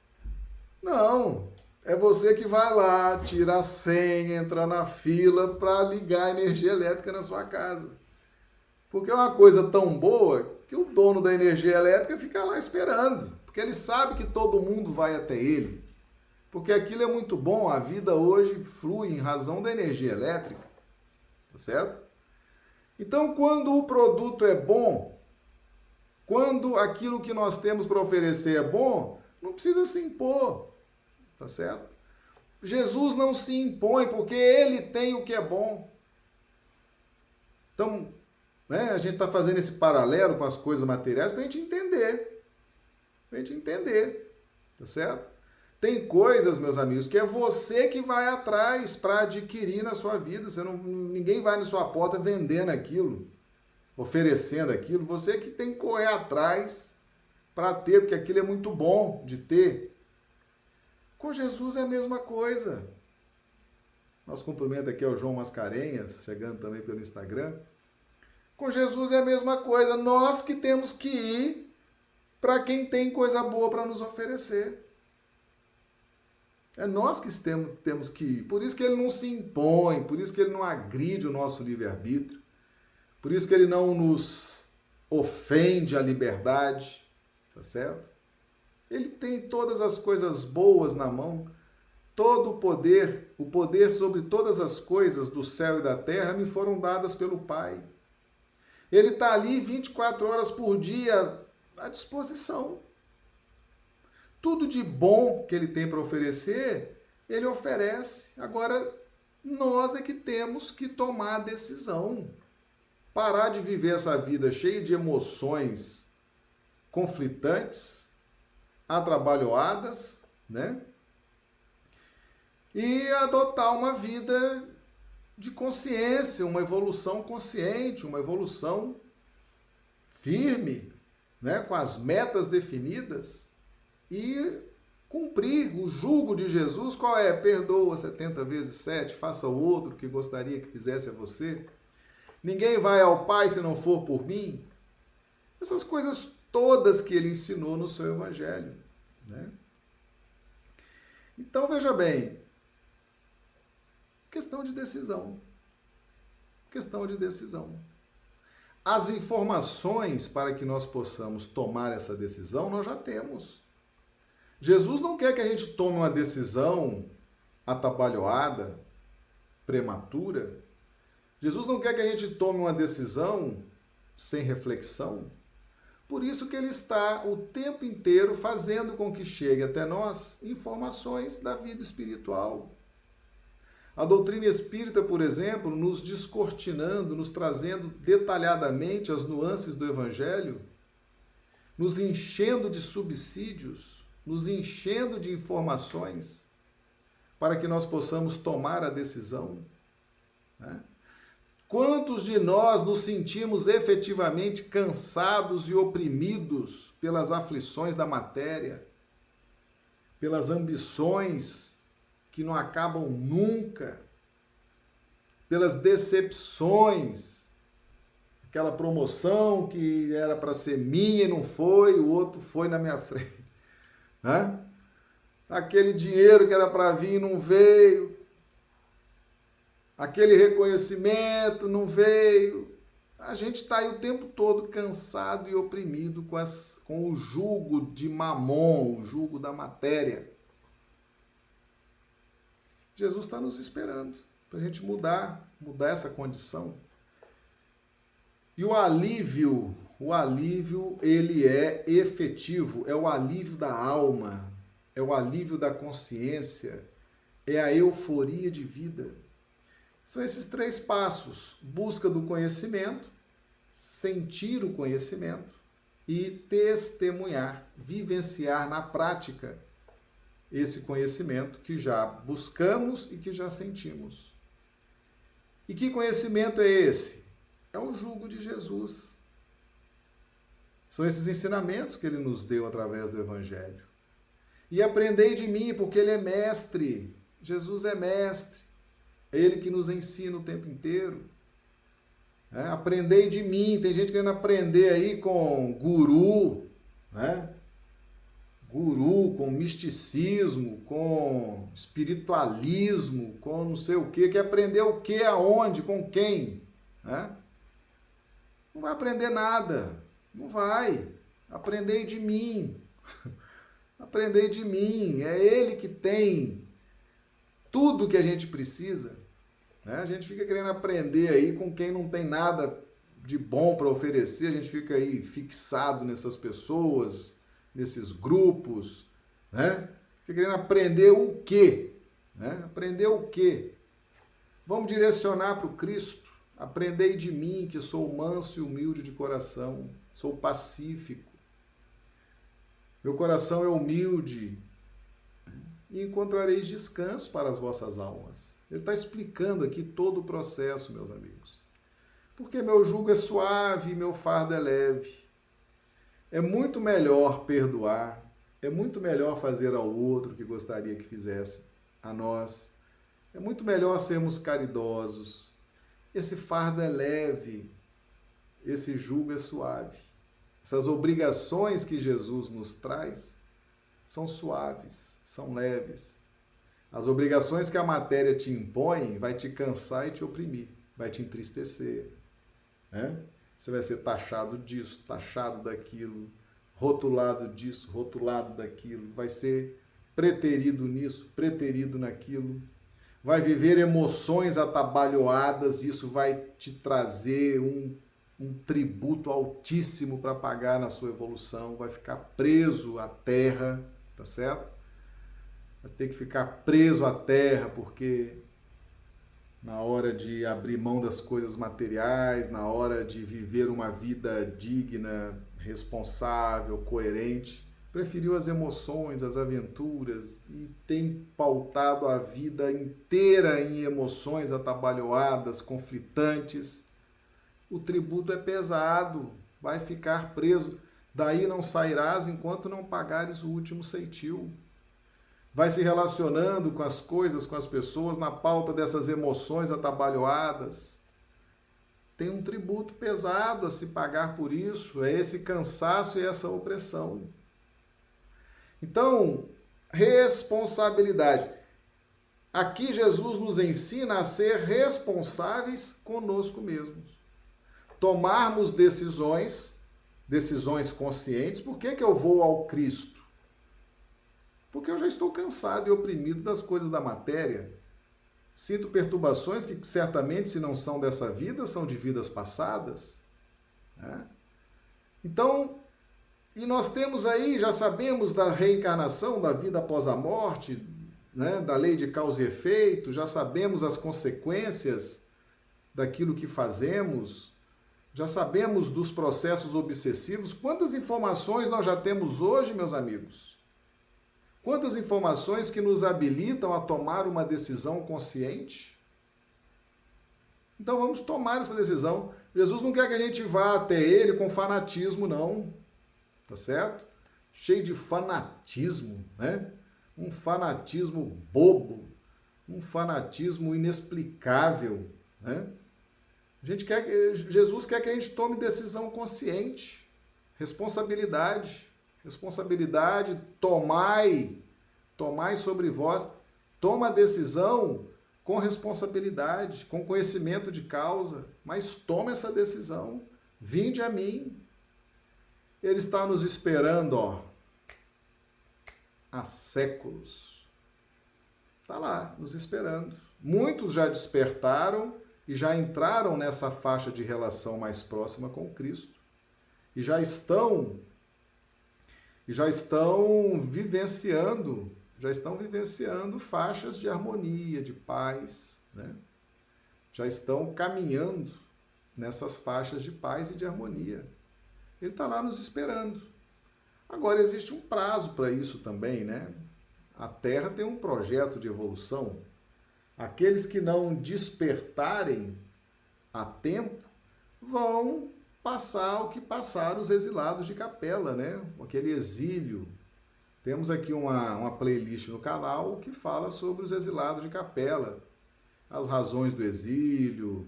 Não. É você que vai lá, tira a senha, entra na fila para ligar a energia elétrica na sua casa. Porque é uma coisa tão boa que o dono da energia elétrica fica lá esperando, porque ele sabe que todo mundo vai até ele. Porque aquilo é muito bom, a vida hoje flui em razão da energia elétrica. Tá certo? Então, quando o produto é bom, quando aquilo que nós temos para oferecer é bom, não precisa se impor. Tá certo? Jesus não se impõe porque ele tem o que é bom. Então, né? A gente está fazendo esse paralelo com as coisas materiais para a gente entender. Para a gente entender. Tá certo? Tem coisas, meus amigos, que é você que vai atrás para adquirir na sua vida. Você não, ninguém vai na sua porta vendendo aquilo, oferecendo aquilo. Você que tem que correr atrás para ter, porque aquilo é muito bom de ter. Com Jesus é a mesma coisa. Nosso cumprimento aqui ao João Mascarenhas, chegando também pelo Instagram. Com Jesus é a mesma coisa. Nós que temos que ir para quem tem coisa boa para nos oferecer. É nós que temos que ir. Por isso que ele não se impõe, por isso que ele não agride o nosso livre-arbítrio, por isso que ele não nos ofende a liberdade, tá certo? Ele tem todas as coisas boas na mão, todo o poder, o poder sobre todas as coisas do céu e da terra me foram dadas pelo Pai. Ele está ali 24 horas por dia à disposição. Tudo de bom que ele tem para oferecer, ele oferece. Agora, nós é que temos que tomar a decisão. Parar de viver essa vida cheia de emoções conflitantes, atrabalhoadas, né? E adotar uma vida de consciência, uma evolução consciente, uma evolução firme, né, com as metas definidas e cumprir o jugo de Jesus, qual é? Perdoa 70 vezes 7, faça o outro que gostaria que fizesse a você. Ninguém vai ao Pai se não for por mim. Essas coisas todas que ele ensinou no seu evangelho, né? Então veja bem, Questão de decisão. Questão de decisão. As informações para que nós possamos tomar essa decisão nós já temos. Jesus não quer que a gente tome uma decisão atabalhoada, prematura. Jesus não quer que a gente tome uma decisão sem reflexão. Por isso que ele está o tempo inteiro fazendo com que chegue até nós informações da vida espiritual, a doutrina espírita, por exemplo, nos descortinando, nos trazendo detalhadamente as nuances do Evangelho, nos enchendo de subsídios, nos enchendo de informações, para que nós possamos tomar a decisão. Né? Quantos de nós nos sentimos efetivamente cansados e oprimidos pelas aflições da matéria, pelas ambições que não acabam nunca, pelas decepções, aquela promoção que era para ser minha e não foi, o outro foi na minha frente, né? aquele dinheiro que era para vir e não veio, aquele reconhecimento não veio. A gente está aí o tempo todo cansado e oprimido com, as, com o jugo de mamon, o jugo da matéria. Jesus está nos esperando para a gente mudar, mudar essa condição. E o alívio, o alívio, ele é efetivo, é o alívio da alma, é o alívio da consciência, é a euforia de vida. São esses três passos: busca do conhecimento, sentir o conhecimento e testemunhar, vivenciar na prática esse conhecimento que já buscamos e que já sentimos. E que conhecimento é esse? É o jugo de Jesus. São esses ensinamentos que ele nos deu através do Evangelho. E aprendei de mim, porque ele é mestre. Jesus é mestre. É Ele que nos ensina o tempo inteiro. É, aprendei de mim. Tem gente querendo aprender aí com guru, né? Guru, com misticismo, com espiritualismo, com não sei o quê. Quer aprender o que, aonde, com quem? Né? Não vai aprender nada. Não vai. Aprendei de mim. Aprendei de mim. É Ele que tem tudo que a gente precisa. Né? A gente fica querendo aprender aí com quem não tem nada de bom para oferecer, a gente fica aí fixado nessas pessoas, nesses grupos, né? Fica querendo aprender o quê? Né? Aprender o quê? Vamos direcionar para o Cristo. Aprendei de mim, que sou manso e humilde de coração, sou pacífico. Meu coração é humilde. E encontrareis descanso para as vossas almas. Ele está explicando aqui todo o processo, meus amigos. Porque meu jugo é suave meu fardo é leve. É muito melhor perdoar, é muito melhor fazer ao outro que gostaria que fizesse a nós. É muito melhor sermos caridosos. Esse fardo é leve, esse jugo é suave. Essas obrigações que Jesus nos traz são suaves, são leves. As obrigações que a matéria te impõe vai te cansar e te oprimir, vai te entristecer. Né? Você vai ser taxado disso, taxado daquilo, rotulado disso, rotulado daquilo, vai ser preterido nisso, preterido naquilo. Vai viver emoções atabalhoadas, isso vai te trazer um, um tributo altíssimo para pagar na sua evolução, vai ficar preso à terra, tá certo? vai ter que ficar preso à terra, porque na hora de abrir mão das coisas materiais, na hora de viver uma vida digna, responsável, coerente, preferiu as emoções, as aventuras e tem pautado a vida inteira em emoções atabalhoadas, conflitantes. O tributo é pesado, vai ficar preso. Daí não sairás enquanto não pagares o último ceitil vai se relacionando com as coisas, com as pessoas, na pauta dessas emoções atabalhoadas. Tem um tributo pesado a se pagar por isso, é esse cansaço e essa opressão. Então, responsabilidade. Aqui Jesus nos ensina a ser responsáveis conosco mesmos. Tomarmos decisões, decisões conscientes. Por que, que eu vou ao Cristo? Porque eu já estou cansado e oprimido das coisas da matéria. Sinto perturbações que certamente, se não são dessa vida, são de vidas passadas. Né? Então, e nós temos aí, já sabemos da reencarnação, da vida após a morte, né? da lei de causa e efeito, já sabemos as consequências daquilo que fazemos, Já sabemos dos processos obsessivos. Quantas informações nós já temos hoje, meus amigos? Quantas informações que nos habilitam a tomar uma decisão consciente? Então vamos tomar essa decisão. Jesus não quer que a gente vá até ele com fanatismo, não. Tá certo? Cheio de fanatismo, né? Um fanatismo bobo, um fanatismo inexplicável, né? A gente quer, Jesus quer que a gente tome decisão consciente, responsabilidade, responsabilidade, tomai, tomai sobre vós, toma a decisão com responsabilidade, com conhecimento de causa, mas toma essa decisão, vinde a mim. Ele está nos esperando, ó, há séculos. Está lá, nos esperando. Muitos já despertaram e já entraram nessa faixa de relação mais próxima com Cristo e já estão e já estão vivenciando, já estão vivenciando faixas de harmonia, de paz, né? Já estão caminhando nessas faixas de paz e de harmonia. Ele está lá nos esperando. Agora existe um prazo para isso também, né? A Terra tem um projeto de evolução Aqueles que não despertarem a tempo vão passar o que passaram os exilados de capela, né? Aquele exílio. Temos aqui uma, uma playlist no canal que fala sobre os exilados de capela, as razões do exílio.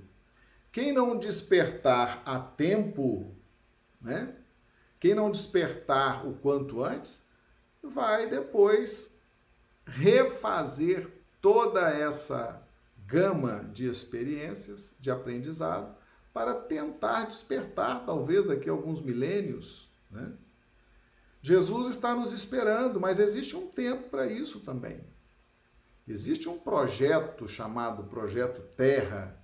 Quem não despertar a tempo, né? Quem não despertar o quanto antes, vai depois refazer toda essa gama de experiências, de aprendizado, para tentar despertar, talvez daqui a alguns milênios. Né? Jesus está nos esperando, mas existe um tempo para isso também. Existe um projeto chamado Projeto Terra,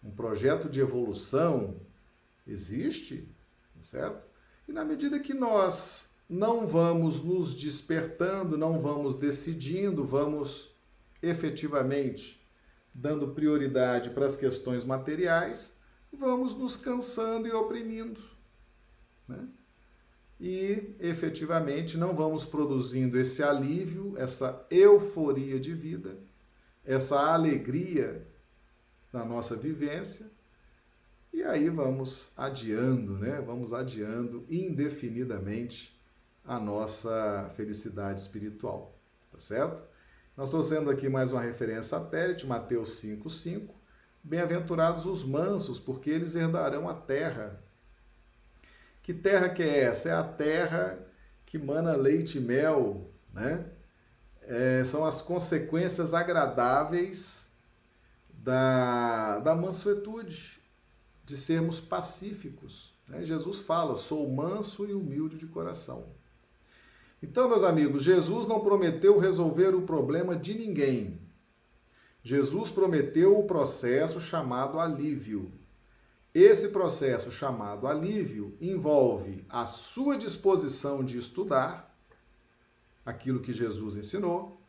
um projeto de evolução. Existe, certo? E na medida que nós não vamos nos despertando, não vamos decidindo, vamos efetivamente dando prioridade para as questões materiais, vamos nos cansando e oprimindo. Né? E efetivamente não vamos produzindo esse alívio, essa euforia de vida, essa alegria da nossa vivência. E aí vamos adiando, né? Vamos adiando indefinidamente a nossa felicidade espiritual, tá certo? Nós trouxemos aqui mais uma referência satélite, Mateus 5,5. Bem-aventurados os mansos, porque eles herdarão a terra. Que terra que é essa? É a terra que mana leite e mel, né? É, são as consequências agradáveis da, da mansuetude, de sermos pacíficos. Né? Jesus fala: sou manso e humilde de coração. Então, meus amigos, Jesus não prometeu resolver o problema de ninguém. Jesus prometeu o processo chamado alívio. Esse processo chamado alívio envolve a sua disposição de estudar aquilo que Jesus ensinou,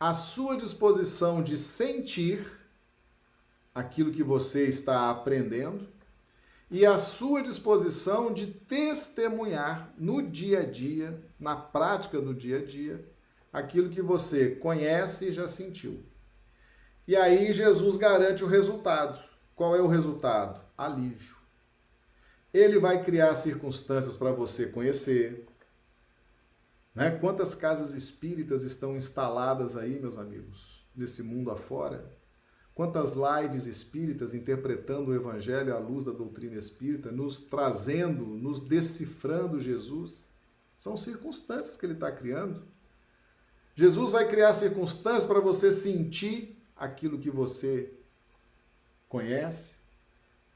a sua disposição de sentir aquilo que você está aprendendo e a sua disposição de testemunhar no dia a dia, na prática do dia a dia, aquilo que você conhece e já sentiu. E aí Jesus garante o resultado. Qual é o resultado? Alívio. Ele vai criar circunstâncias para você conhecer. Né? Quantas casas espíritas estão instaladas aí, meus amigos, nesse mundo afora? Quantas lives espíritas interpretando o Evangelho à luz da doutrina espírita, nos trazendo, nos decifrando Jesus. São circunstâncias que ele está criando. Jesus vai criar circunstâncias para você sentir aquilo que você conhece.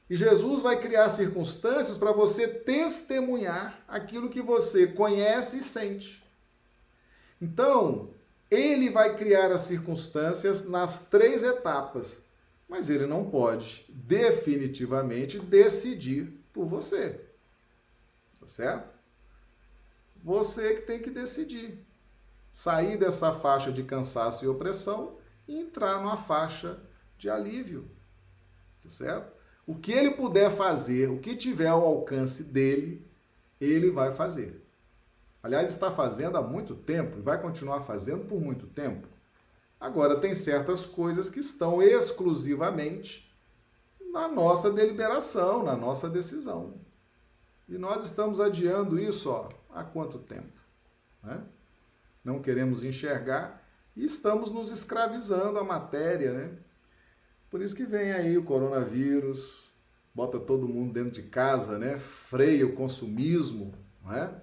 E Jesus vai criar circunstâncias para você testemunhar aquilo que você conhece e sente. Então, ele vai criar as circunstâncias nas três etapas, mas ele não pode definitivamente decidir por você. Tá certo? Você que tem que decidir. Sair dessa faixa de cansaço e opressão e entrar numa faixa de alívio. Tá certo? O que ele puder fazer, o que tiver ao alcance dele, ele vai fazer. Aliás, está fazendo há muito tempo e vai continuar fazendo por muito tempo. Agora, tem certas coisas que estão exclusivamente na nossa deliberação, na nossa decisão. E nós estamos adiando isso ó, há quanto tempo? Né? Não queremos enxergar e estamos nos escravizando à matéria, né? Por isso que vem aí o coronavírus, bota todo mundo dentro de casa, né? Freia o consumismo, né?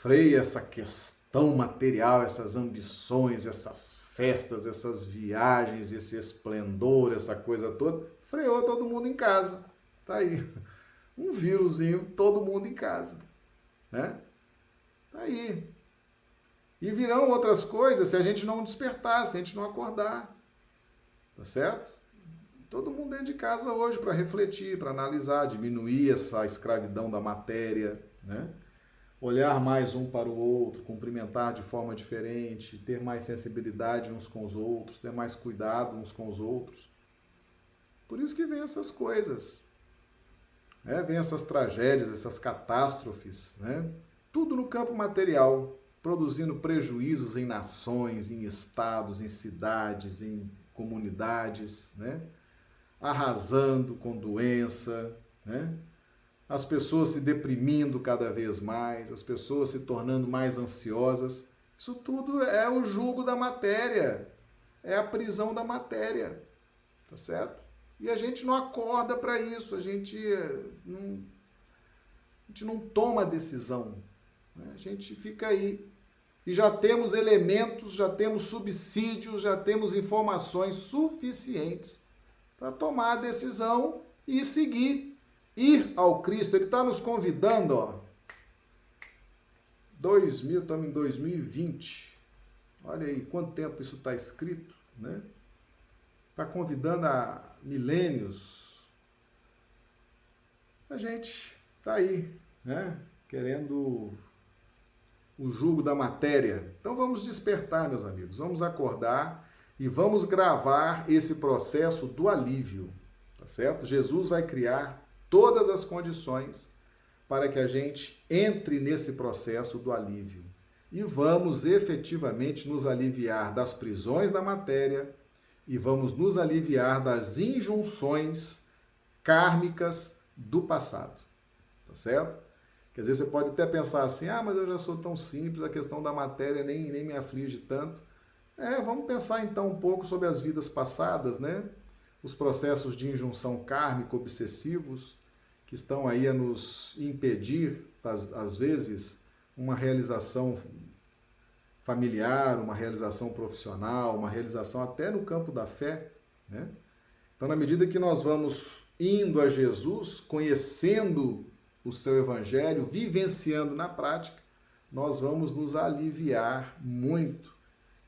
Freia essa questão material, essas ambições, essas festas, essas viagens, esse esplendor, essa coisa toda. Freou todo mundo em casa. Tá aí. Um vírusinho, todo mundo em casa, né? Tá aí. E virão outras coisas se a gente não despertar, se a gente não acordar. Tá certo? Todo mundo dentro de casa hoje para refletir, para analisar, diminuir essa escravidão da matéria, né? Olhar mais um para o outro, cumprimentar de forma diferente, ter mais sensibilidade uns com os outros, ter mais cuidado uns com os outros. Por isso que vem essas coisas. Né? Vem essas tragédias, essas catástrofes, né? Tudo no campo material, produzindo prejuízos em nações, em estados, em cidades, em comunidades, né? arrasando com doença, né? as pessoas se deprimindo cada vez mais, as pessoas se tornando mais ansiosas. Isso tudo é o jugo da matéria, é a prisão da matéria, tá certo? E a gente não acorda para isso, a gente eh, não, a gente não toma decisão, né? a gente fica aí e já temos elementos, já temos subsídios, já temos informações suficientes para tomar a decisão e seguir, ir ao Cristo. Ele está nos convidando, ó. 2000, estamos em 2020. Olha aí quanto tempo isso está escrito, né? Está convidando a milênios. A gente está aí, né? Querendo o jugo da matéria. Então vamos despertar, meus amigos, vamos acordar e vamos gravar esse processo do alívio, tá certo? Jesus vai criar todas as condições para que a gente entre nesse processo do alívio e vamos efetivamente nos aliviar das prisões da matéria e vamos nos aliviar das injunções kármicas do passado, tá certo? Às vezes você pode até pensar assim, ah, mas eu já sou tão simples, a questão da matéria nem, nem me aflige tanto. É, vamos pensar então um pouco sobre as vidas passadas, né? Os processos de injunção kármica obsessivos que estão aí a nos impedir, às vezes, uma realização familiar, uma realização profissional, uma realização até no campo da fé, né? Então, na medida que nós vamos indo a Jesus, conhecendo o seu evangelho, vivenciando na prática, nós vamos nos aliviar muito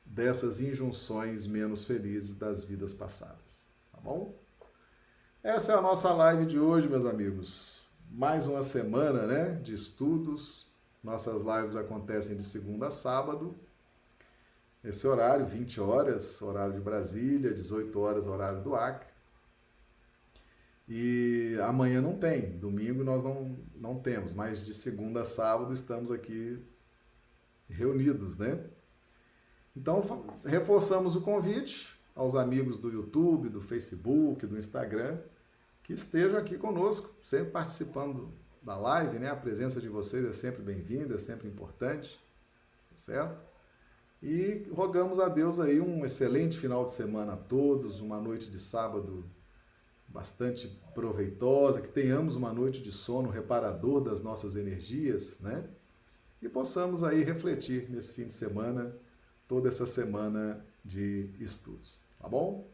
dessas injunções menos felizes das vidas passadas. Tá bom? Essa é a nossa live de hoje, meus amigos. Mais uma semana, né, de estudos. Nossas lives acontecem de segunda a sábado. Esse horário, 20 horas, horário de Brasília, 18 horas, horário do Acre. E amanhã não tem, domingo nós não, não temos, mas de segunda a sábado estamos aqui reunidos, né? Então, reforçamos o convite aos amigos do YouTube, do Facebook, do Instagram, que estejam aqui conosco, sempre participando da live, né? A presença de vocês é sempre bem-vinda, é sempre importante, tá certo? E rogamos a Deus aí um excelente final de semana a todos, uma noite de sábado bastante proveitosa, que tenhamos uma noite de sono reparador das nossas energias, né? E possamos aí refletir nesse fim de semana, toda essa semana de estudos, tá bom?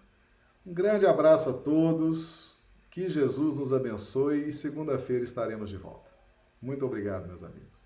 Um grande abraço a todos, que Jesus nos abençoe e segunda-feira estaremos de volta. Muito obrigado, meus amigos.